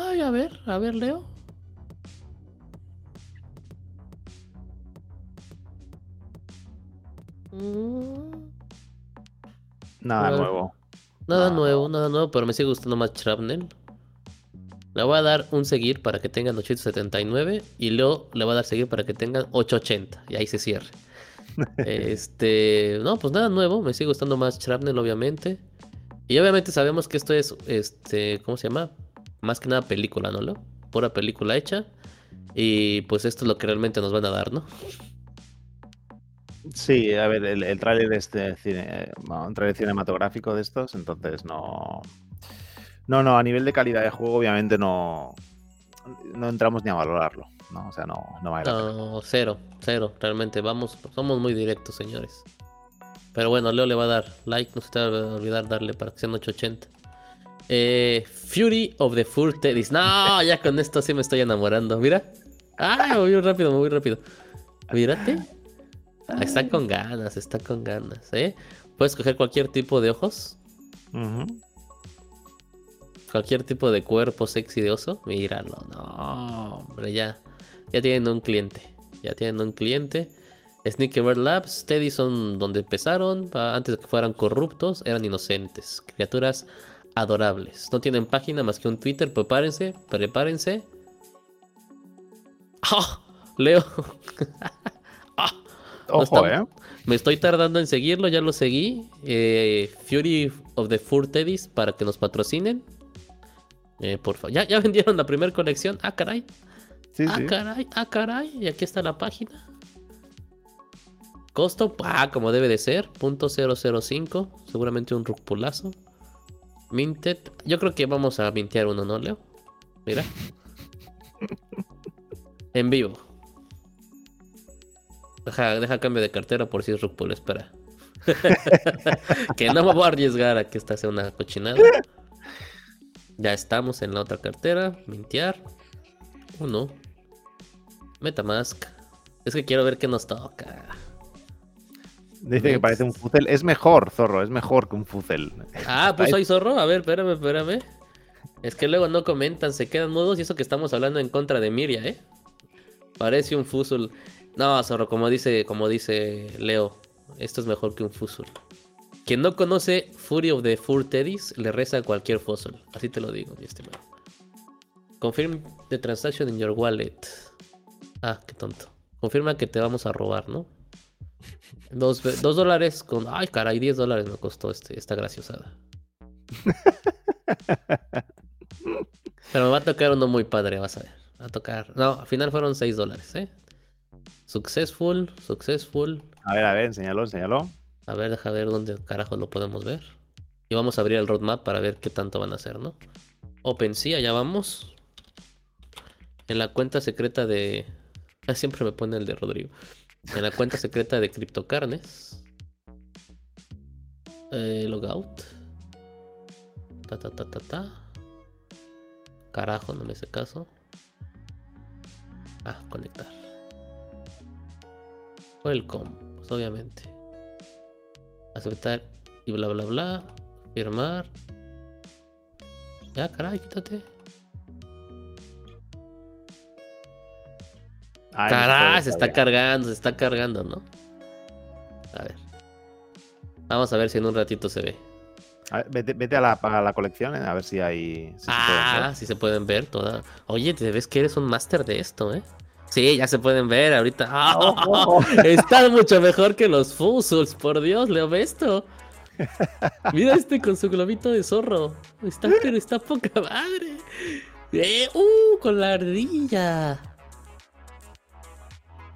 Ay, a ver, a ver, Leo. Nada nuevo. Nada No. nuevo, nada nuevo, pero me sigue gustando más Shrapnel. Le voy a dar un seguir para que tengan 879 y luego le voy a dar seguir para que tengan 880 y ahí se cierre. [LAUGHS] este, no, pues nada nuevo, me sigue gustando más Shrapnel obviamente. Y obviamente sabemos que esto es este, ¿cómo se llama? Más que nada película, ¿no? Leo? Pura película hecha. Y pues esto es lo que realmente nos van a dar, ¿no? Sí, a ver, el, el tráiler de este cine, eh, un tráiler cinematográfico de estos, entonces no. No, no, a nivel de calidad de juego, obviamente no. No entramos ni a valorarlo, ¿no? O sea, no, no vale. No, cero, cero, realmente vamos, somos muy directos, señores. Pero bueno, Leo le va a dar like, no se te va a olvidar darle para que sean 880. Eh, Fury of the Fur Teddies. No, ya con esto sí me estoy enamorando. Mira, Ah, muy rápido, muy rápido. Mírate. Está con ganas, está con ganas, ¿eh? Puedes coger cualquier tipo de ojos. Cualquier tipo de cuerpo sexy de oso. Míralo. No, hombre, ya. Ya tienen un cliente. Ya tienen un cliente. Sneaker Labs, Teddy son donde empezaron. Antes de que fueran corruptos, eran inocentes. Criaturas adorables. No tienen página más que un Twitter. Prepárense, prepárense. ¡Oh! [LAUGHS] Leo. [LAUGHS] Ojo, ¿eh? Me estoy tardando en seguirlo, ya lo seguí. Eh, Fury of the Four Teddies para que nos patrocinen. Eh, por favor. ¿Ya, ¿Ya, vendieron la primera colección. Ah, caray. ah, caray, ah, caray. Y aquí está la página. Costo, ah, como debe de ser. Punto 005. Seguramente un rupulazo. Minted. Yo creo que vamos a mintear uno, ¿no, Leo? Mira. [LAUGHS] en vivo. Deja, cambio de cartera por si es Rupul, espera. [LAUGHS] que no me voy a arriesgar a que esta sea una cochinada. Ya estamos en la otra cartera. Mintear. Uno. Metamask. Es que quiero ver qué nos toca. Dice que parece un fuzel. Es mejor, zorro, es mejor que un fuzel. Ah, pues [LAUGHS] soy zorro. A ver, espérame, espérame. Es que luego no comentan, se quedan mudos y eso que estamos hablando en contra de Miria, ¿eh? Parece un fusil. No, Zorro, como dice, como dice Leo, esto es mejor que un Fusul. Quien no conoce Fury of the Four Teddies le reza a cualquier fósil. Así te lo digo, mi estimado. Confirm the transaction in your wallet. Ah, qué tonto. Confirma que te vamos a robar, ¿no? Dos, dólares con. Ay, caray, 10 dólares me costó este, esta graciosada. [LAUGHS] Pero me va a tocar uno muy padre, vas a ver. Va a tocar. No, al final fueron 6 dólares, ¿eh? Successful, successful. A ver, a ver, enséñalo, enséñalo. A ver, deja ver dónde carajo lo podemos ver. Y vamos a abrir el roadmap para ver qué tanto van a hacer, ¿no? OpenSea, allá vamos. En la cuenta secreta de. Ah, [LAUGHS] siempre me pone el de Rodrigo. En la cuenta secreta de CryptoCarnes. Eh, logout. Ta ta ta ta ta. Carajo, no me hace caso. Ah, conectar. Welcome, pues obviamente. Aceptar y bla bla bla. Firmar. Ya, caray, quítate. caray, se está cargando, se está cargando, ¿no? A ver. Vamos a ver si en un ratito se ve. vete, a, la, colección, eh, a ver si hay. ah, si se pueden ver todas. Oye, te ves que eres un máster de esto, ¿eh? Sí, ya se pueden ver ahorita. ¡Oh! [LAUGHS] Está mucho mejor que los Fuzzles, por Dios, Leo esto. Mira este con su globito de zorro. Está, pero está poca madre. Eh, ¡Uh! Con la ardilla.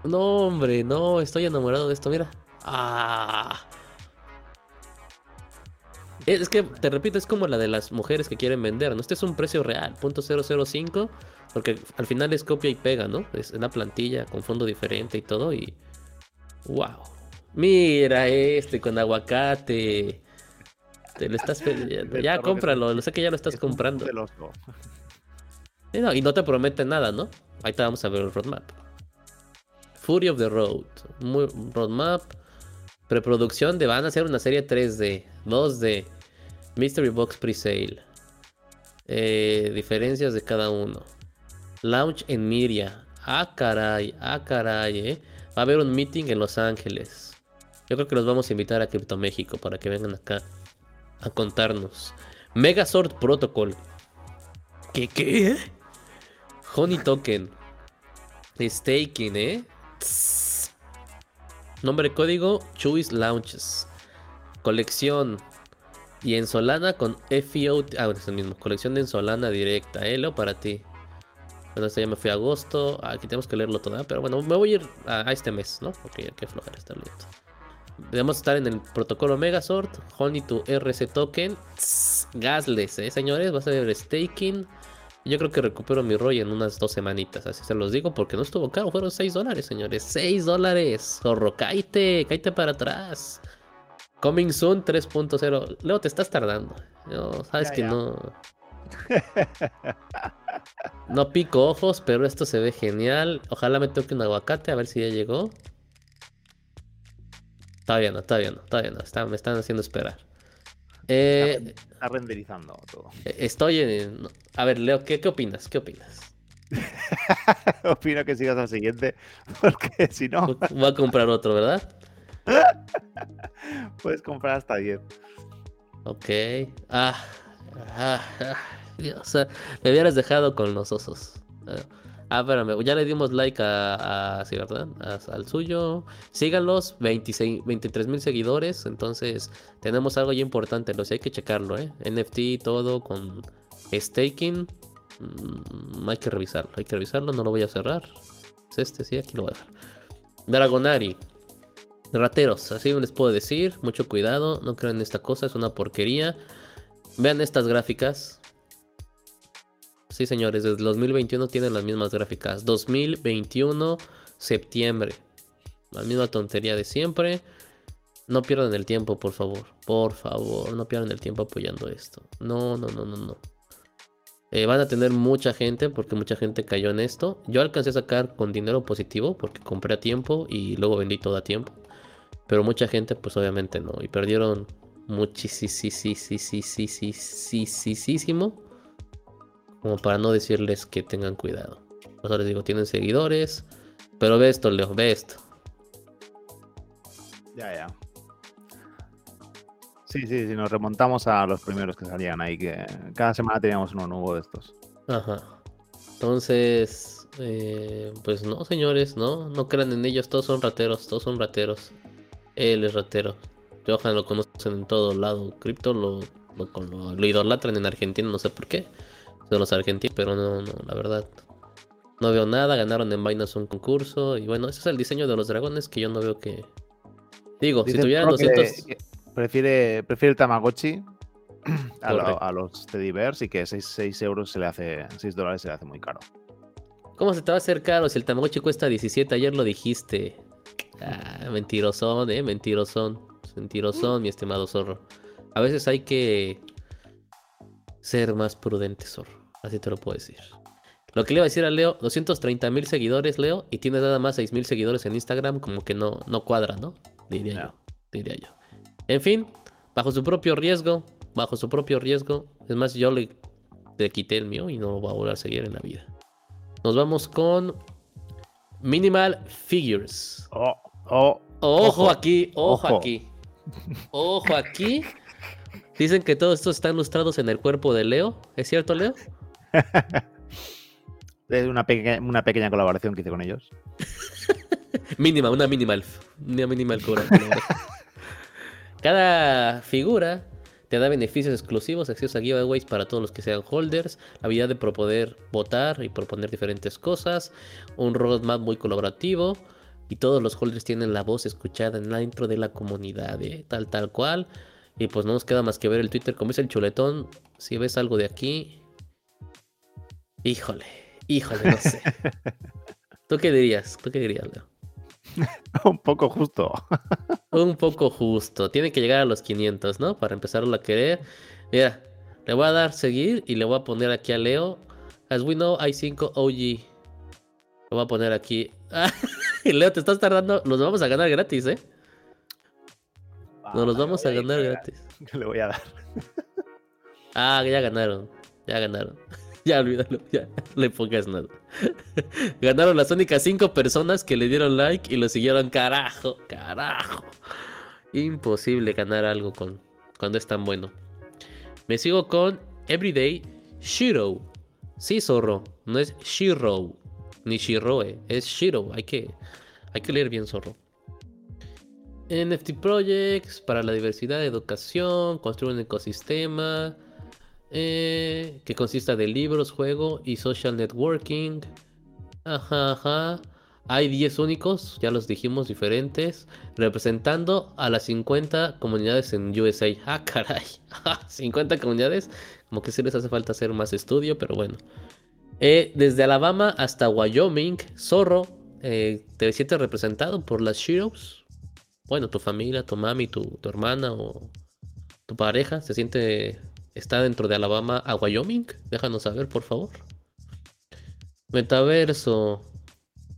No, hombre, no, estoy enamorado de esto, mira. ¡Ah! Es que, te repito, es como la de las mujeres que quieren vender, ¿no? Este es un precio real, punto .005 porque al final es copia y pega, ¿no? Es una plantilla con fondo diferente y todo y... ¡Wow! Mira este con aguacate. Te lo estás. [LAUGHS] Ya cómpralo, lo sé que ya lo estás comprando. y no te promete nada, ¿no? Ahí te vamos a ver el roadmap. Fury of the Road. Muy, roadmap. Preproducción de van a hacer una serie 3D, 2D. Mystery Box Presale. Eh, diferencias de cada uno. Launch en Miria. Ah, caray, ah, caray, eh. Va a haber un meeting en Los Ángeles. Yo creo que los vamos a invitar a Crypto México para que vengan acá a contarnos. Megazord Protocol. ¿Qué qué? Honey Token. Staking, ¿eh? Nombre código Chuis Launches. Colección. Y en Solana con FIO. Ah, es el mismo. Colección de en Solana directa, ¿eh? Para ti. Bueno, este ya me fui a agosto. Aquí tenemos que leerlo todo, pero bueno, me voy a ir a, este mes, ¿no? Porque qué flojera está leyendo. Debemos estar en el protocolo Megazord, Honey to RC Token, Gasless, ¿eh, señores? Va a ser staking. Yo creo que recupero mi ROI en unas dos semanitas, así se los digo, porque no estuvo caro, fueron 6 dólares, señores. 6 dólares. Zorro, cállate, cállate para atrás. Coming soon 3.0. Leo, te estás tardando. No, sabes que no. [LAUGHS] No pico ojos, pero esto se ve genial. Ojalá me toque un aguacate, a ver si ya llegó. Todavía no, todavía no, todavía no. me están haciendo esperar. Eh, está renderizando todo. Eh, estoy en. A ver, Leo, ¿qué, qué opinas? ¿Qué opinas? [LAUGHS] Opino que sigas al siguiente, [LAUGHS] porque si no. Voy a comprar otro, ¿verdad? [LAUGHS] Puedes comprar hasta 10. Ok. Ah, ah, ah Dios, me hubieras dejado con los osos. Ah, espérame, ya le dimos like a, ¿verdad? al suyo. Síganlos, 26, 23 mil seguidores. Entonces, tenemos algo ya importante. Hay que checarlo, ¿eh? NFT, todo con staking. Mm, hay que revisarlo, hay que revisarlo. No lo voy a cerrar. Es este, sí, aquí lo voy a dejar. Dragonari. Rateros, así les puedo decir. Mucho cuidado, no crean en esta cosa, es una porquería. Vean estas gráficas. Sí, señores, desde 2021 tienen las mismas gráficas. 2021, septiembre. La misma tontería de siempre. No pierdan el tiempo, por favor. Por favor, no pierdan el tiempo apoyando esto. No, no, no, no, no. Eh, van a tener mucha gente porque mucha gente cayó en esto. Yo alcancé a sacar con dinero positivo porque compré a tiempo y luego vendí todo a tiempo. Pero mucha gente, pues obviamente no. Y perdieron muchísimo. Como para no decirles que tengan cuidado. Pues les digo, tienen seguidores. Pero ve esto, Leo, ve esto. Ya, ya. Sí, sí, sí, nos remontamos a los primeros que salían ahí, que cada semana teníamos uno nuevo de estos. Ajá. Entonces, eh, pues no, señores, no, no crean en ellos, todos son rateros, todos son rateros. Él es ratero. Johan lo conocen en todo lado. Cripto lo, lo, idolatran en Argentina, no sé por qué. De los argentinos, pero no, no, la verdad. No veo nada. Ganaron en Binance un concurso. Y bueno, ese es el diseño de los dragones que yo no veo que. Digo, si tuvieran 200. prefiere, prefiere el Tamagotchi a, los Teddy Bears y que 6, euros se le hace. 6 dólares se le hace muy caro. ¿Cómo se te va a hacer caro si el Tamagotchi cuesta 17? Ayer lo dijiste. Ah, mentirosón, eh, mentirosón. Mentirosón, mi estimado zorro. A veces hay que ser más prudente, zorro. Así te lo puedo decir. Lo que le iba a decir a Leo, 230 mil seguidores, Leo, y tiene nada más 6 mil seguidores en Instagram, como que no, no cuadra, ¿no? Diría yo. Diría yo. En fin, bajo su propio riesgo, bajo su propio riesgo. Es más, yo le, le quité el mío y no lo voy a volver a seguir en la vida. Nos vamos con Minimal Figures. Oh. Oh, ojo, aquí, ojo, aquí. Ojo aquí. Dicen que todos estos están ilustrados en el cuerpo de Leo. ¿Es cierto, Leo? [LAUGHS] es una, una pequeña colaboración que hice con ellos. [LAUGHS] mínima, una minimal. Una minimal [LAUGHS] Cada figura te da beneficios exclusivos, acceso a giveaways para todos los que sean holders, la habilidad de poder votar y proponer diferentes cosas, un roadmap muy colaborativo, y todos los holders tienen la voz escuchada intro de la comunidad, ¿eh? tal, tal cual. Y pues no nos queda más que ver el Twitter, como dice el chuletón, si ves algo de aquí, híjole, híjole, no sé. [LAUGHS] ¿Tú qué dirías? ¿Tú qué dirías, Leo? [LAUGHS] Un poco justo. [LAUGHS] Un poco justo. Tiene que llegar a los 500, ¿no? Para empezarlo a querer. Mira, le voy a dar seguir y le voy a poner aquí a Leo. As we know, hay 5 OG. Le voy a poner aquí. Leo, te estás tardando. Los vamos a ganar gratis, ¿eh? Nos los vamos a ganar gratis. le voy a dar? ah, ya ganaron. Ya ganaron. [LAUGHS] ya olvídalo. Ya le pongas nada. [LAUGHS] ganaron las únicas cinco personas que le dieron like y lo siguieron. Carajo, carajo. Imposible ganar algo con, cuando es tan bueno. Me sigo con Everyday Shiro. Sí, zorro. No es Shiro ni Shiroe, es Shiro. Hay que, hay que leer bien, zorro. NFT Projects para la diversidad, educación, construir un ecosistema eh, que consista de libros, juego y social networking. Ajá, ajá. Hay 10 únicos, ya los dijimos, diferentes, representando a las 50 comunidades en USA. Ah, caray. [LAUGHS] 50 comunidades. Como que sí les hace falta hacer más estudio, pero bueno. Eh, desde Alabama hasta Wyoming, Zorro, eh, te sientes representado por las Shiros. Bueno, tu familia, tu mami, tu, hermana o tu pareja se siente ¿Está dentro de Alabama a Wyoming? Déjanos saber, por favor. Metaverso.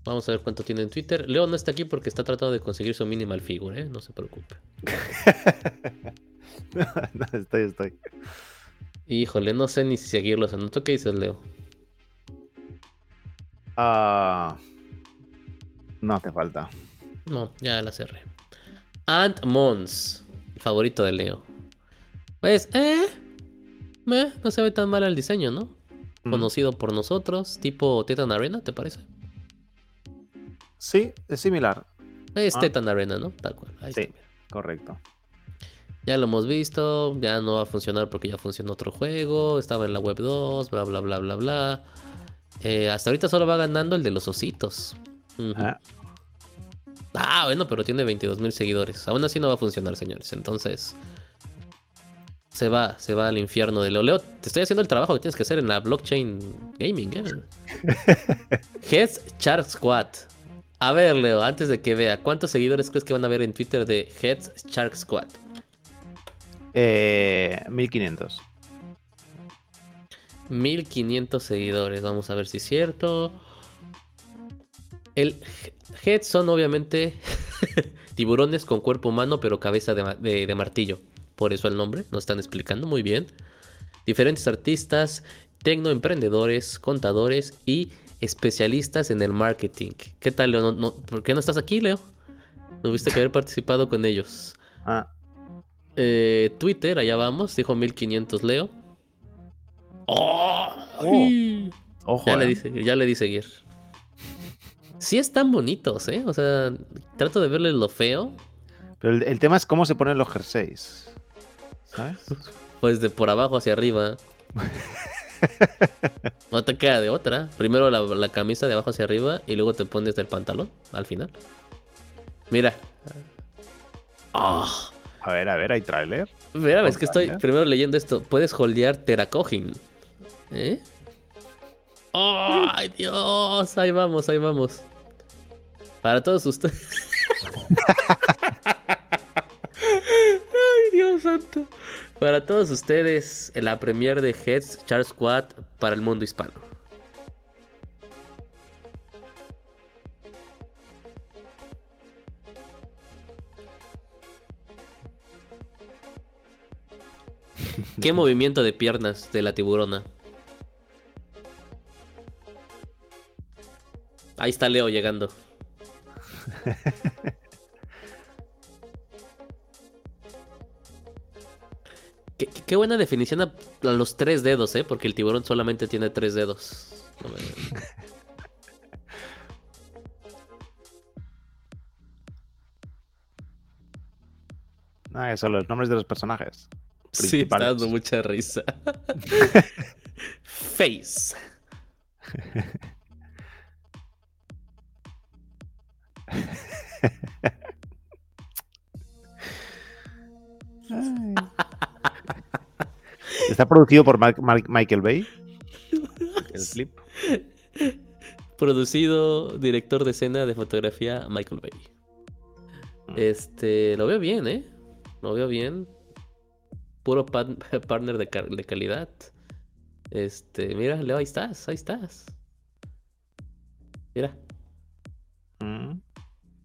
Vamos a ver cuánto tiene en Twitter. Leo no está aquí porque está tratando de conseguir su minimal figure, ¿eh? No se preocupe. [LAUGHS] no, estoy, estoy. Híjole, no sé ni si seguirlos. ¿Qué dices, Leo? Ah, no hace falta. No, ya la cerré. Ant Mons, favorito de Leo. Pues, eh, no se ve tan mal el diseño, ¿no? Mm. Conocido por nosotros, tipo Titan Arena, ¿te parece? Sí, es similar. Es ah. Titan Arena, ¿no? Tal cual. sí, correcto. Ya lo hemos visto, ya no va a funcionar porque ya funcionó otro juego, estaba en la web 2, bla, bla, bla, bla, bla. Eh, hasta ahorita solo va ganando el de los ositos. ah. ah. bueno, pero tiene 22 mil seguidores. Aún así no va a funcionar, señores. Entonces, se va, se va al infierno de Leo. Leo, te estoy haciendo el trabajo que tienes que hacer en la blockchain gaming. ¿eh? [LAUGHS] Heads Shark Squad. A ver, Leo, antes de que vea, ¿cuántos seguidores crees que van a ver en Twitter de Heads Shark Squad? Eh, 1500. 1500 seguidores. Vamos a ver si es cierto. El Heads son obviamente [LAUGHS] tiburones con cuerpo humano, pero cabeza de, martillo. Por eso el nombre, nos están explicando muy bien. Diferentes artistas, tecnoemprendedores, contadores y especialistas en el marketing. ¿Qué tal, Leo? ¿Por qué no estás aquí, Leo? No viste que haber participado con ellos. Ah. Eh, Twitter, allá vamos, dijo 1500 Leo. ¡Oh! Ojo, ya, le eh. dice, ya le di seguir. Sí están bonitos, ¿eh? O sea, trato de verles lo feo. Pero el, tema es cómo se ponen los jerseys. [LAUGHS] Pues de por abajo hacia arriba. [LAUGHS] no te queda de otra. Primero la, camisa de abajo hacia arriba y luego te pones del pantalón al final. Mira. Ah. A ver, a ver, hay trailer. Mira, es que estoy primero leyendo esto. Puedes holdear Teracogin. ¿Eh? ¡Ay, Dios! Ahí vamos, ahí vamos. Para todos ustedes. [LAUGHS] ¡Ay, Dios santo! Para todos ustedes, la premier de Heads Charles Squad para el mundo hispano. [LAUGHS] ¿Qué movimiento de piernas de la tiburona? Ahí está Leo llegando. [LAUGHS] qué, buena definición a, los tres dedos, ¿eh? Porque el tiburón solamente tiene tres dedos. [LAUGHS] Ah, esos son los nombres de los personajes. Sí, está dando mucha risa. [LAUGHS] Face. [LAUGHS] Está producido por Michael Bay. [LAUGHS] El clip. Producido, director de escena de fotografía, Michael Bay. Mm. Este, lo veo bien, ¿eh? Lo veo bien puro [LAUGHS] partner de, calidad. Este, mira, Leo, ahí estás, ahí estás. Mira. Mm.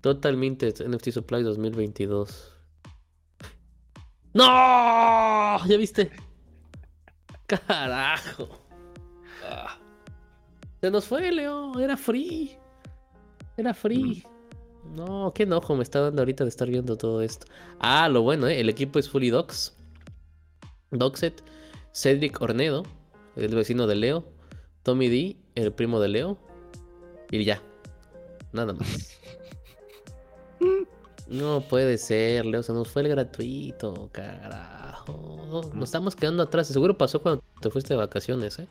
Total Minted NFT Supply 2022. [LAUGHS] ¡No! ¿Ya viste? Carajo. Ah. Se nos fue, Leo. Era free. Era free. Mm. No, qué enojo me está dando ahorita de estar viendo todo esto. Ah, lo bueno, ¿eh? El equipo es Fully Docs. Doxet, Cedric Ornedo, el vecino de Leo, Tommy D, el primo de Leo, y ya. Nada más. [LAUGHS] No puede ser, Leo, se nos fue el gratuito, carajo. Nos estamos quedando atrás. Seguro pasó cuando te fuiste de vacaciones, ¿eh?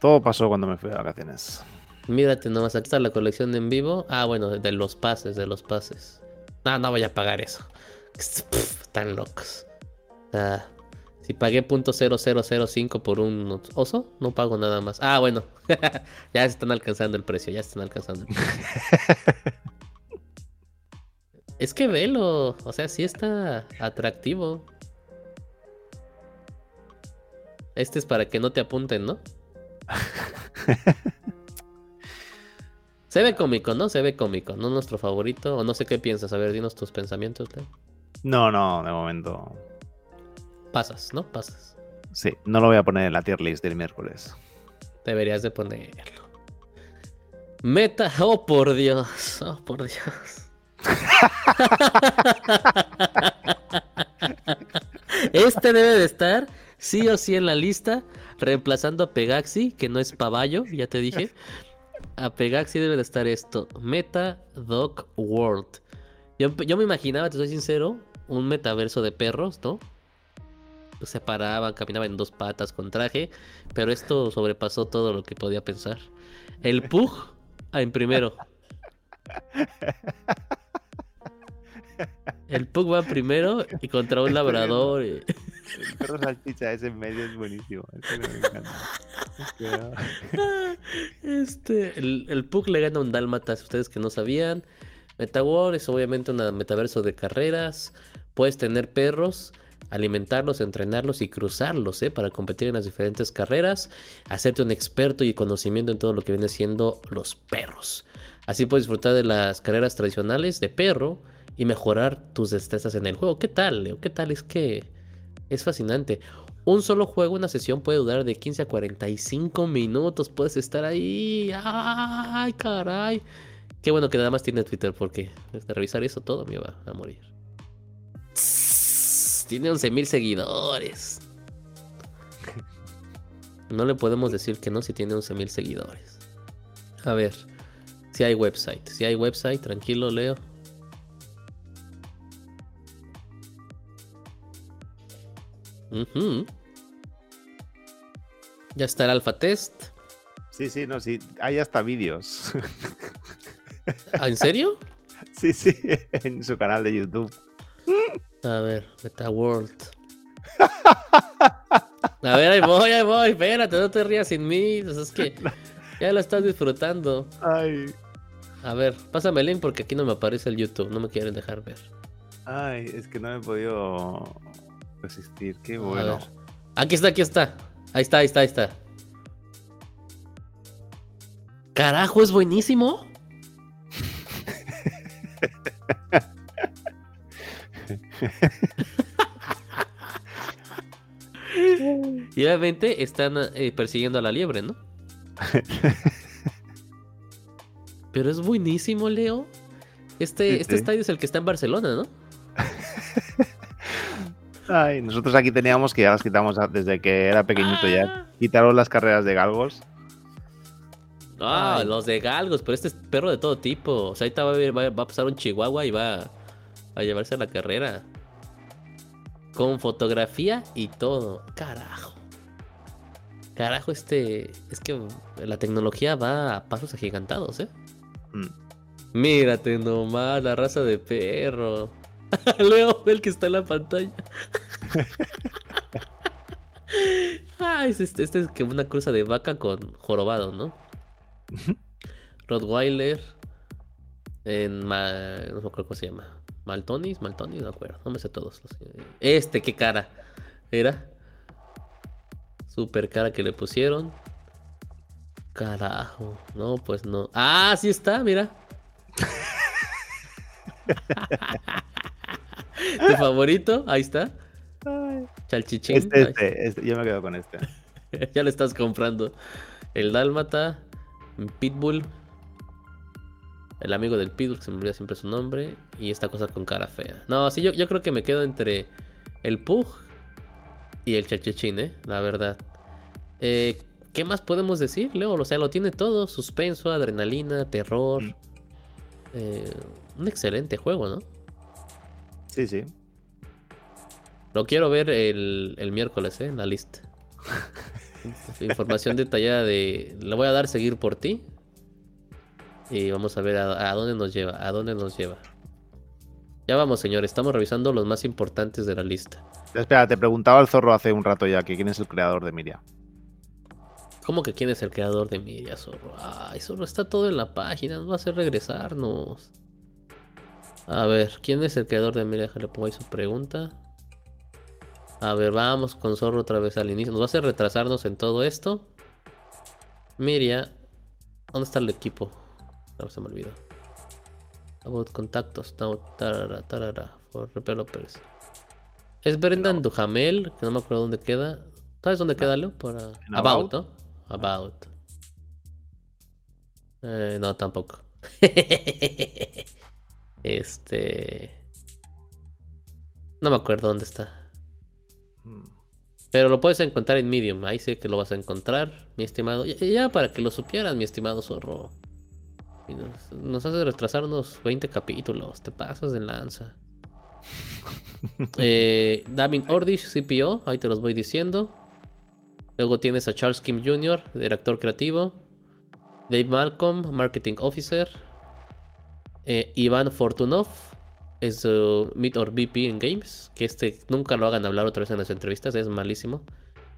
Todo pasó cuando me fui de vacaciones. Mírate nomás, aquí está la colección en vivo. Ah, bueno, de los pases, de los pases. No, no voy a pagar eso. están locos. Ah, si pagué .0005 por un oso, no pago nada más. Ah, bueno. [LAUGHS] ya están alcanzando el precio, ya están alcanzando el precio. [LAUGHS] es que velo, o sea, sí está atractivo. Este es para que no te apunten, ¿no? [LAUGHS] Se ve cómico, ¿no? Se ve cómico, no nuestro favorito. O no sé qué piensas. A ver, dinos tus pensamientos, Leo. No, no, de momento. Pasas, ¿no? Pasas. Sí, no lo voy a poner en la tier list del miércoles. Deberías de ponerlo. Meta. Oh, por Dios. Oh, por Dios. Este debe de estar sí o sí en la lista, reemplazando a Pegaxi, que no es Paballo, ya te dije. A Pegaxi debe de estar esto: Meta Dog World. Yo, yo me imaginaba, te soy sincero, un metaverso de perros, ¿no? Pues se paraban, caminaban en dos patas con traje, pero esto sobrepasó todo lo que podía pensar. El Pug en primero. [LAUGHS] El Pug va primero y contra un labrador. y- El perro salchicha ese medio es buenísimo. me. Este, el, el Pug le gana un Dálmatas, ustedes que no sabían. MetaWar es obviamente un metaverso de carreras. Puedes tener perros, alimentarlos, entrenarlos y cruzarlos, ¿eh? Para competir en las diferentes carreras. Hacerte un experto y conocimiento en todo lo que viene siendo los perros. Así puedes disfrutar de las carreras tradicionales de perro y mejorar tus destrezas en el juego. ¿Qué tal, Leo? ¿Qué tal? Es que es fascinante. Un solo juego, una sesión puede durar de 15 a 45 minutos. Puedes estar ahí. ¡Ay, caray! Qué bueno que nada más tiene Twitter porque de revisar eso todo me va a morir. Tiene 11 mil seguidores. [LAUGHS] No le podemos decir que no si tiene 11 mil seguidores. A ver, si hay website. Si hay website, tranquilo, Leo. Ujú. Ya está el alfa test. Sí, sí, no, sí. Hay hasta vídeos. ¿Ah, ¿En serio? [LAUGHS] Sí, sí, en su canal de YouTube. A ver, Meta World. A ver, ahí voy, ahí voy. Espérate, no te rías sin mí. Pues es que [LAUGHS] ya lo estás disfrutando. Ay, A ver, pásame el link porque aquí no me aparece el YouTube. No me quieren dejar ver. ay, es que no me he podido resistir. Qué bueno. Aquí está, aquí está. Ahí está, ahí está, ahí está. Carajo, es buenísimo. Y obviamente están eh, persiguiendo a la liebre, ¿no? Pero es buenísimo, Leo. Este, Sí, este sí. estadio es el que está en Barcelona, ¿no? [LAUGHS] Ay, nosotros aquí teníamos que ya las quitamos desde que era pequeñito Ah. ya. Quitaron las carreras de galgos. Ah, Ay. los de galgos, pero este es perro de todo tipo. O sea, ahorita va a, va a pasar un chihuahua y va a llevarse a la carrera. Con fotografía y todo. Carajo. Carajo, este. Es que la tecnología va a pasos agigantados, ¿eh? Mm. Mírate nomás, la raza de perro. [LAUGHS] Leo, el que está en la pantalla. ah, es este, este es que una cruza de vaca con jorobado, ¿no? Rottweiler. En Ma... no me acuerdo cómo se llama. Maltonis, Maltonis, no me acuerdo. No me sé todos. los- Este, qué cara. Era. Super cara que le pusieron. Carajo. No, pues no. Ah, sí está, mira. [LAUGHS] [LAUGHS] ¿Tu favorito? Ahí está. Chalchichín. Este, este, este, yo me quedo con este. [LAUGHS] ya le estás comprando. El Dálmata, Pitbull, el amigo del Pitbull, que se me olvida siempre su nombre, y esta cosa con cara fea. No, sí, yo, yo creo que me quedo entre el Pug y el Chachichín, ¿eh? La verdad. Eh, ¿Qué más podemos decir, Leo? O sea, lo tiene todo: suspenso, adrenalina, terror. Mm. Eh, un excelente juego, ¿no? Sí, sí. Lo quiero ver el, el miércoles, ¿eh? En la lista. [LAUGHS] Información detallada de... Le voy a dar seguir por ti. Y vamos a ver a, a dónde nos lleva. A dónde nos lleva. Ya vamos, señores. Estamos revisando los más importantes de la lista. Espera, te preguntaba el zorro hace un rato ya que quién es el creador de Miria. ¿Cómo que quién es el creador de Miria, Zorro? Ay, Zorro, está todo en la página. Nos va a hacer regresarnos. A ver, ¿quién es el creador de Miria? Déjale pongo ahí su pregunta. A ver, vamos con Zorro otra vez al inicio. Nos va a hacer retrasarnos en todo esto. Miria. ¿Dónde está el equipo? No se me olvidó. About contactos. No, tarara, tarara. For developers. Es Brendan Duhamel, que no me acuerdo dónde queda. ¿Sabes dónde queda, Leo? Para... ¿En About, About? ¿no? About. Eh, no, tampoco. [LAUGHS] este. No me acuerdo dónde está. Mm. Pero lo puedes encontrar en Medium. Ahí sé que lo vas a encontrar, mi estimado. Ya, ya para que lo supieras, mi estimado zorro. Nos, nos hace retrasar unos 20 capítulos. Te pasas de lanza. [LAUGHS] eh, Ordish, CPO. Ahí te los voy diciendo. Luego tienes a Charles Kim Jr., director creativo. Dave Malcolm, marketing officer. Eh, Iván Fortunov es uh, Meet or VP en Games. Que este nunca lo hagan hablar otra vez en las entrevistas, es malísimo.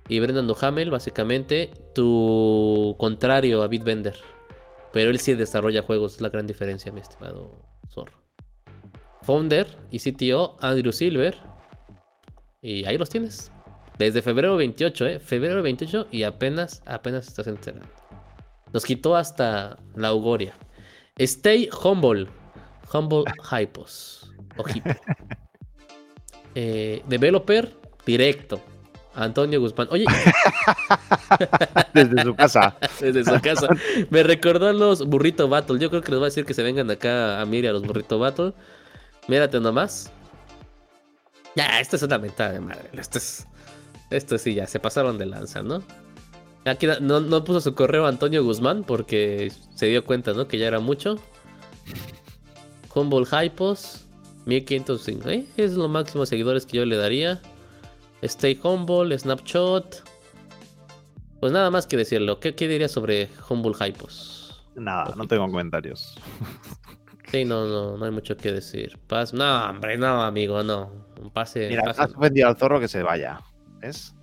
Y Brendan Duhamel, básicamente tu contrario a Bitbender. Pero él sí desarrolla juegos, es la gran diferencia, mi estimado Zorro. Founder y CTO Andrew Silver. Y ahí los tienes. Desde febrero 28, ¿eh? Febrero 28 y apenas, apenas estás enterando. Nos quitó hasta la augoria. Stay humble. Humble Hypos. O Hypo. Eh, developer directo. Antonio Guzmán. Oye, [LAUGHS] Desde su casa. desde su casa. Me recordó a los Burrito Battle. Yo creo que les va a decir que se vengan acá a Miri a los Burrito Battle. Mírate nomás. Ya, esto es una mentada de madre. Esto es. Esto sí, ya se pasaron de lanza, ¿no? Aquí no, no puso su correo Antonio Guzmán porque se dio cuenta, ¿no? Que ya era mucho. Humble Hypos. 1505. ¿eh? Es lo máximo de seguidores que yo le daría. Stay Humble, Snapshot. Pues nada más que decirlo. ¿Qué, qué dirías sobre Humble Hypos? Nada, no tengo comentarios. Sí, no, no, no hay mucho que decir. Paz, no, hombre, no, amigo, no. Un pase. Mira, pase- has ofendido al zorro que se vaya. ¿Ves?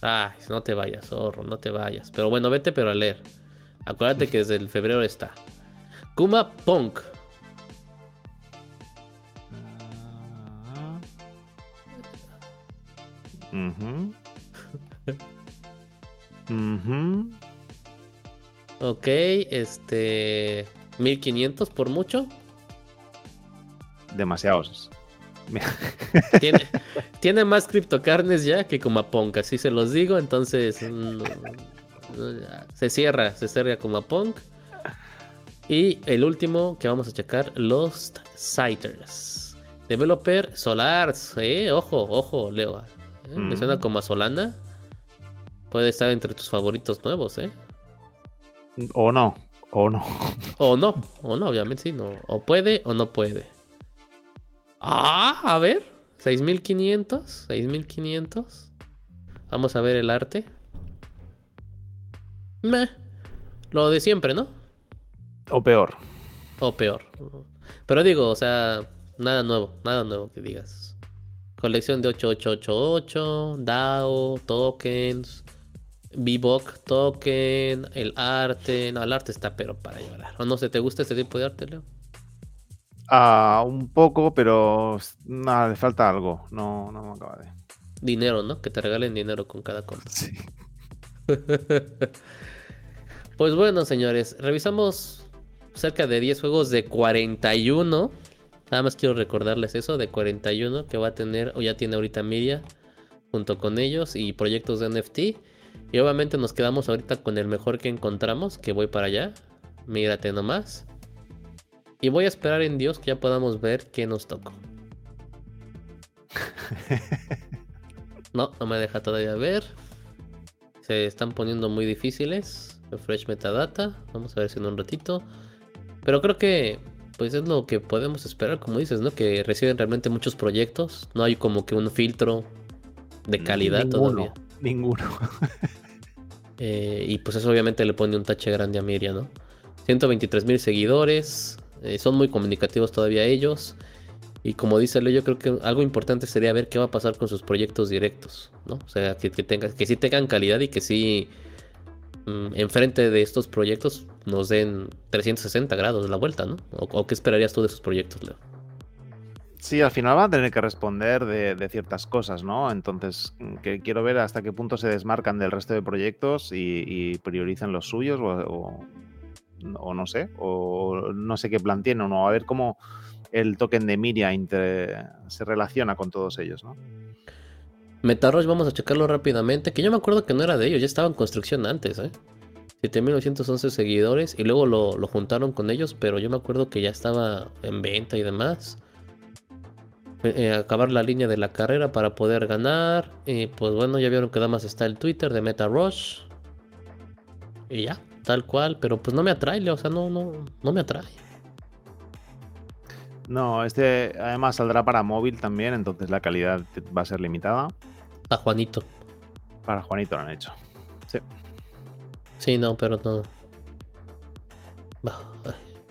Ay, no te vayas, zorro, no te vayas. Pero bueno, vete, pero a leer. Acuérdate que desde el febrero está. Kuma Punk. Ujú. Ujú. Ok, este. 1500 por mucho. Demasiados. [LAUGHS] Tiene, tiene más criptocarnes ya que Kuma Punk, así se los digo. Entonces. mm, se cierra, se cierra Kuma Punk. Y el último que vamos a checar: Lost Sighters. Developer Solars, eh, ojo, ojo, Leo. Eh, Me suena como a Solana. Puede estar entre tus favoritos nuevos, ¿eh? O no, o no. O no, o no, obviamente sí, no. O puede o no puede. Ah, a ver. 6500, 6500. Vamos a ver el arte. Meh. Lo de siempre, ¿no? O peor. O peor. Pero digo, o sea, nada nuevo, nada nuevo que digas. Colección de 8888, DAO, tokens, Bebop token, el arte. No, el arte está pero para llorar. O no sé, ¿te gusta este tipo de arte, Leo? Ah, un poco, pero nada, le falta algo. No, no me acaba de. Dinero, ¿no? Que te regalen dinero con cada compra. Sí. [LAUGHS] Pues bueno, señores, revisamos cerca de 10 juegos de 41. Nada más quiero recordarles eso, de 41 que va a tener, o ya tiene ahorita Media, junto con ellos, y proyectos de NFT. Y obviamente nos quedamos ahorita con el mejor que encontramos, que voy para allá. Mírate nomás. Y voy a esperar en Dios que ya podamos ver qué nos tocó. [LAUGHS] No, no me deja todavía ver. Se están poniendo muy difíciles. Refresh metadata. Vamos a ver si en un ratito. Pero creo que pues es lo que podemos esperar, como dices, ¿no? Que reciben realmente muchos proyectos. No hay como que un filtro de calidad Ninguno, todavía. Ninguno. [LAUGHS] Eh, y pues eso obviamente le pone un tache grande a Miria, ¿no? 123 mil seguidores. eh, son muy comunicativos todavía ellos. Y como dice Leo, yo creo que algo importante sería ver qué va a pasar con sus proyectos directos, ¿no? O sea, que, que, tenga, que sí tengan calidad y que sí enfrente de estos proyectos nos den 360 grados la vuelta, ¿no? ¿O, qué esperarías tú de esos proyectos, Leo? Sí, al final van a tener que responder de, ciertas cosas, ¿no? Entonces, mm, que quiero ver hasta qué punto se desmarcan del resto de proyectos y, priorizan los suyos o, no sé, o no sé qué plan tienen, o a ver cómo el token de Miria se relaciona con todos ellos, ¿no? Metarosh, vamos a checarlo rápidamente, que yo me acuerdo que no era de ellos, ya estaba en construcción antes, ¿eh? 7911 seguidores y luego lo, lo juntaron con ellos, pero yo me acuerdo que ya estaba en venta y demás. Eh, acabar la línea de la carrera para poder ganar. Y pues bueno, ya vieron que nada más está el Twitter de Meta Rush. Y ya, tal cual. Pero pues no me atrae, o sea, no, no, no me atrae. No, este además saldrá para móvil también, entonces la calidad va a ser limitada. A Juanito. Para Juanito lo han hecho. Sí. Sí, no, pero no.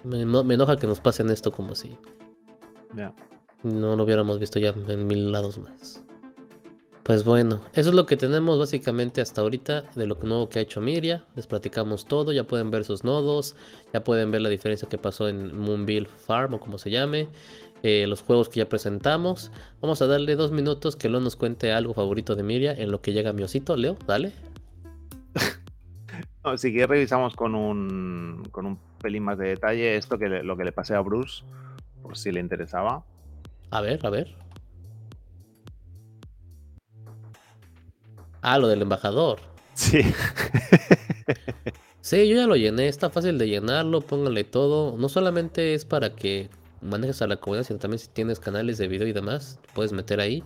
Me, enoja que nos pasen esto como si. Ya no lo hubiéramos visto ya en mil lados más. Pues bueno, eso es lo que tenemos básicamente hasta ahorita de lo nuevo que ha hecho Miria. Les platicamos todo, ya pueden ver sus nodos, ya pueden ver la diferencia que pasó en Moonville Farm o como se llame, eh, los juegos que ya presentamos. Vamos a darle dos minutos que Leo nos cuente algo favorito de Miria en lo que llega mi osito. Leo, dale. [LAUGHS] si quieres revisamos con un, con un pelín más de detalle esto que lo que le pasé a Bruce, por si le interesaba. A ver, a ver. Ah, lo del embajador. Sí. [LAUGHS] sí, yo ya lo llené. Está fácil de llenarlo. Póngale todo. No solamente es para que manejes a la comunidad, sino también si tienes canales de video y demás, puedes meter ahí.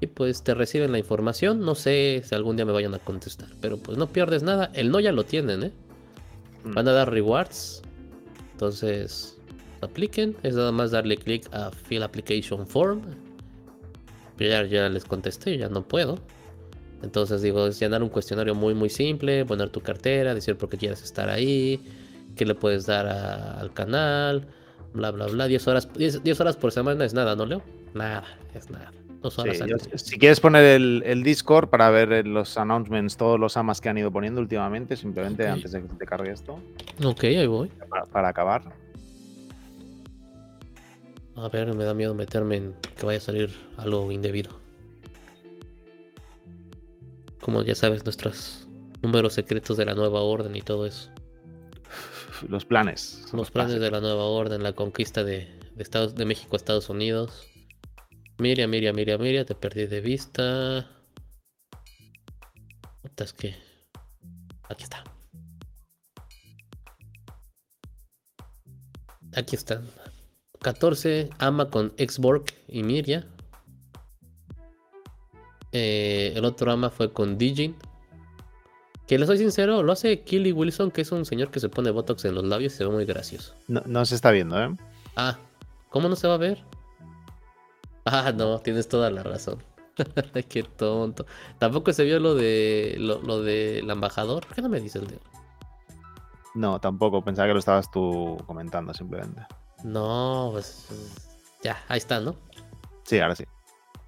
Y pues te reciben la información. No sé si algún día me vayan a contestar. Pero pues no pierdes nada. El no ya lo tienen, ¿eh? Mm. Van a dar rewards. Entonces, apliquen. Es nada más darle clic a Fill Application Form. Ya, ya les contesté, ya no puedo. Entonces digo, es llenar un cuestionario muy muy simple, poner tu cartera, decir por qué quieres estar ahí, qué le puedes dar al canal, bla bla bla. 10 horas, 10, horas por semana es nada, ¿no, Leo? Nada, es nada. si quieres poner el, Discord para ver los announcements, todos los amas que han ido poniendo últimamente, simplemente antes de que te cargue esto. Ok, ahí voy. para acabar. A ver, me da miedo meterme en que vaya a salir algo indebido. Como ya sabes, nuestros números secretos de la nueva orden y todo eso. Los planes. Los planes de la nueva orden, la conquista de, Estados, de México a Estados Unidos. Miriam, Miriam, Miriam, Miriam, te perdí de vista. Es que. Aquí está. Aquí están. 14 ama con Xborg y Miria. Eh, el otro ama fue con Digin. Que le soy sincero, lo hace Killy Wilson, que es un señor que se pone botox en los labios y se ve muy gracioso. No, se está viendo, ¿eh? Ah, ¿cómo no se va a ver? Ah, no, tienes toda la razón. [LAUGHS] Qué tonto. Tampoco se vio lo de lo, del embajador. ¿Por qué no me dices, Leo? No, tampoco. Pensaba que lo estabas tú comentando simplemente. No, pues ya, ahí está, ¿no? Sí, ahora sí.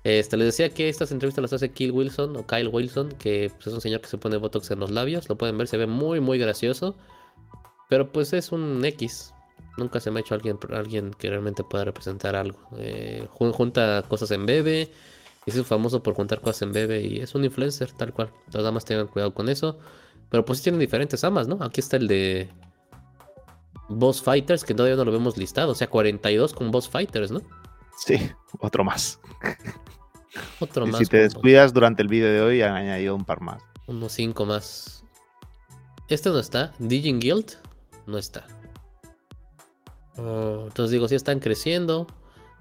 Este, les decía que estas entrevistas las hace Kill Wilson o Kyle Wilson, que pues, es un señor que se pone botox en los labios. Lo pueden ver, se ve muy, muy gracioso. Pero pues es un X. Nunca se me ha hecho alguien, alguien que realmente pueda representar algo. Eh, junta cosas en bebé. Y es famoso por juntar cosas en bebé. Y es un influencer, tal cual. Las damas tengan cuidado con eso. Pero pues sí tienen diferentes amas, ¿no? Aquí está el de boss fighters que todavía no lo vemos listado. O sea, 42 con boss fighters, ¿no? Sí, otro más. [LAUGHS] Otro y más. Si te descuidas durante el vídeo de hoy, han añadido un par más. Unos 5 más. Este no está. Digin Guild no está. Oh, entonces digo, sí están creciendo.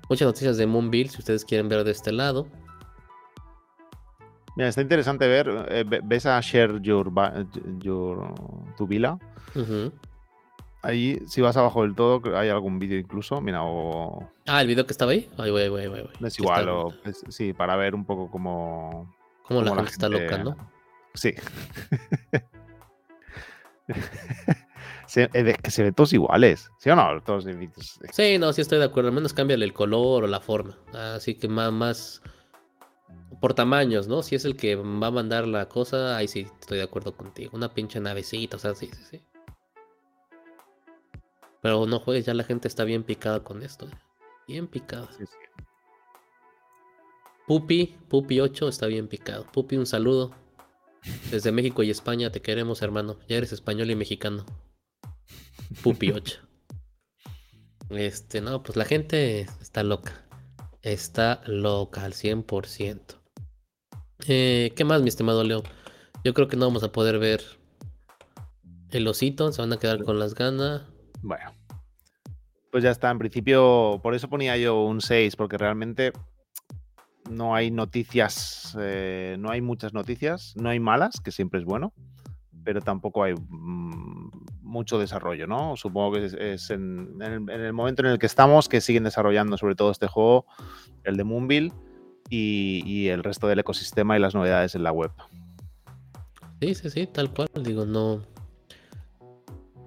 Muchas noticias de Moonville, si ustedes quieren ver de este lado. Mira, está interesante ver. Eh, ¿Ves a Share Your, your Tu Vila? Ahí, si vas abajo del todo, hay algún vídeo incluso. Mira, o. Ah, el vídeo que estaba ahí. Ahí voy, voy, voy. Es igual, o, sí, para ver un poco cómo. Cómo la, gente está loca, ¿no? Sí. [LAUGHS] se, que se ven todos iguales, ¿sí o no? Todos Sí, no, sí estoy de acuerdo. Al menos cámbiale el color o la forma. Así que más, más por tamaños, ¿no? Si es el que va a mandar la cosa, ahí sí estoy de acuerdo contigo. Una pinche navecita, o sea, sí, sí, sí. Pero no juegues, ya la gente está bien picada con esto. Eh. Bien picada. Pupi, Pupi 8 está bien picado. Pupi, un saludo. Desde México y España te queremos, hermano. Ya eres español y mexicano. Pupi 8. Este, no, pues la gente está loca. Está loca al 100%. Eh, ¿Qué más, mi estimado Leo? Yo creo que no vamos a poder ver el osito. Se van a quedar con las ganas. Bueno. Pues ya está, en principio, por eso ponía yo un 6, porque realmente no hay noticias, eh, no hay muchas noticias, no hay malas, que siempre es bueno, pero tampoco hay mm, mucho desarrollo, ¿no? Supongo que es, en, el, momento en el que estamos que siguen desarrollando sobre todo este juego, el de Moonville y, el resto del ecosistema y las novedades en la web. Sí, sí, sí, tal cual, digo, no...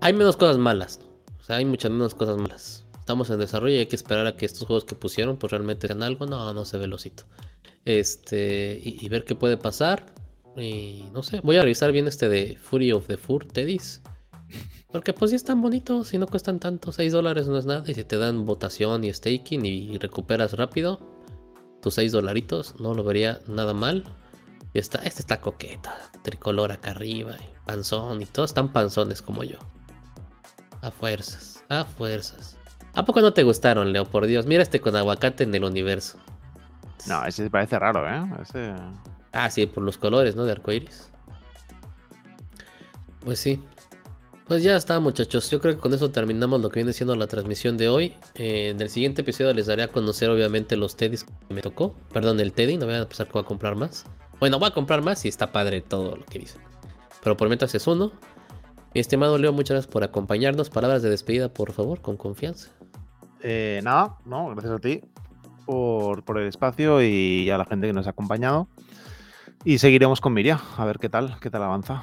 Hay menos cosas malas, o sea, hay muchas menos cosas malas. Estamos en desarrollo y hay que esperar a que estos juegos que pusieron pues realmente sean algo. No, no se ve losito. Este, y, ver qué puede pasar. Y no sé, voy a revisar bien este de Fury of the Fur, Teddy's. Porque pues sí están bonitos y no cuestan tanto. 6 dólares no es nada. Y si te dan votación y staking y recuperas rápido tus 6 dolaritos, no lo vería nada mal. Y está, este está coqueta. Tricolor acá arriba. Y panzón. Y todos están panzones como yo. A fuerzas. A fuerzas. ¿A poco no te gustaron, Leo? Por Dios, mira este con aguacate en el universo. No, ese parece raro, ¿eh? Ah, sí, por los colores, ¿no? De arcoiris. Pues sí. Pues ya está, muchachos. Yo creo que con eso terminamos lo que viene siendo la transmisión de hoy. Eh, en el siguiente episodio les daré a conocer, obviamente, los Teddys que me tocó. Perdón, el Teddy. No voy a empezar a comprar más. Bueno, voy a comprar más y está padre todo lo que dicen. Pero por mientras es uno. Mi estimado Leo, muchas gracias por acompañarnos. Palabras de despedida, por favor, con confianza. Eh, nada, no, gracias a ti por, el espacio y a la gente que nos ha acompañado. Y seguiremos con Miria, a ver qué tal, qué tal avanza.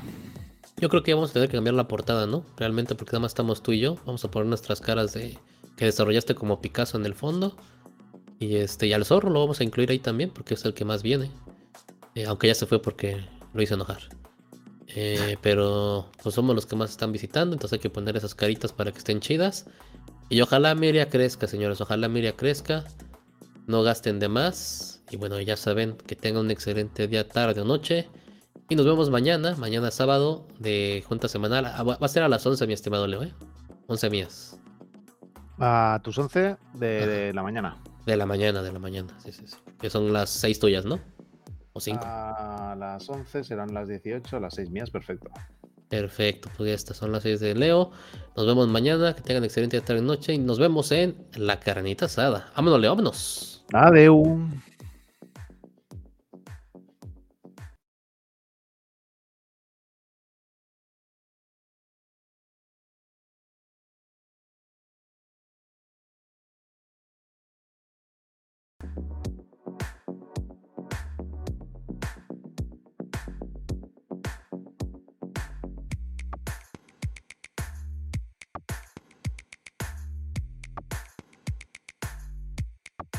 Yo creo que vamos a tener que cambiar la portada, ¿no? Realmente, porque nada más estamos tú y yo. Vamos a poner nuestras caras de que desarrollaste como Picasso en el fondo. Y este, y al zorro lo vamos a incluir ahí también, porque es el que más viene. Eh, aunque ya se fue porque lo hizo enojar. Eh, pero pues somos los que más están visitando, entonces hay que poner esas caritas para que estén chidas. Y ojalá Miria crezca, señores. Ojalá Miria crezca. No gasten de más. Y bueno, ya saben que tengan un excelente día, tarde o noche. Y nos vemos mañana, mañana sábado de junta semanal. Ah, va a ser a las 11, mi estimado Leo, ¿eh? 11 mías. A tus 11 de, la mañana. De la mañana, de la mañana, sí, sí, sí. Que son las 6 tuyas, ¿no? ¿O 5? A las 11 serán las 18, las 6 mías, perfecto. Perfecto, pues estas son las 6 de Leo. Nos vemos mañana, que tengan excelente tarde y noche y nos vemos en la carnita asada. Vámonos, Leo, vámonos. Adeu.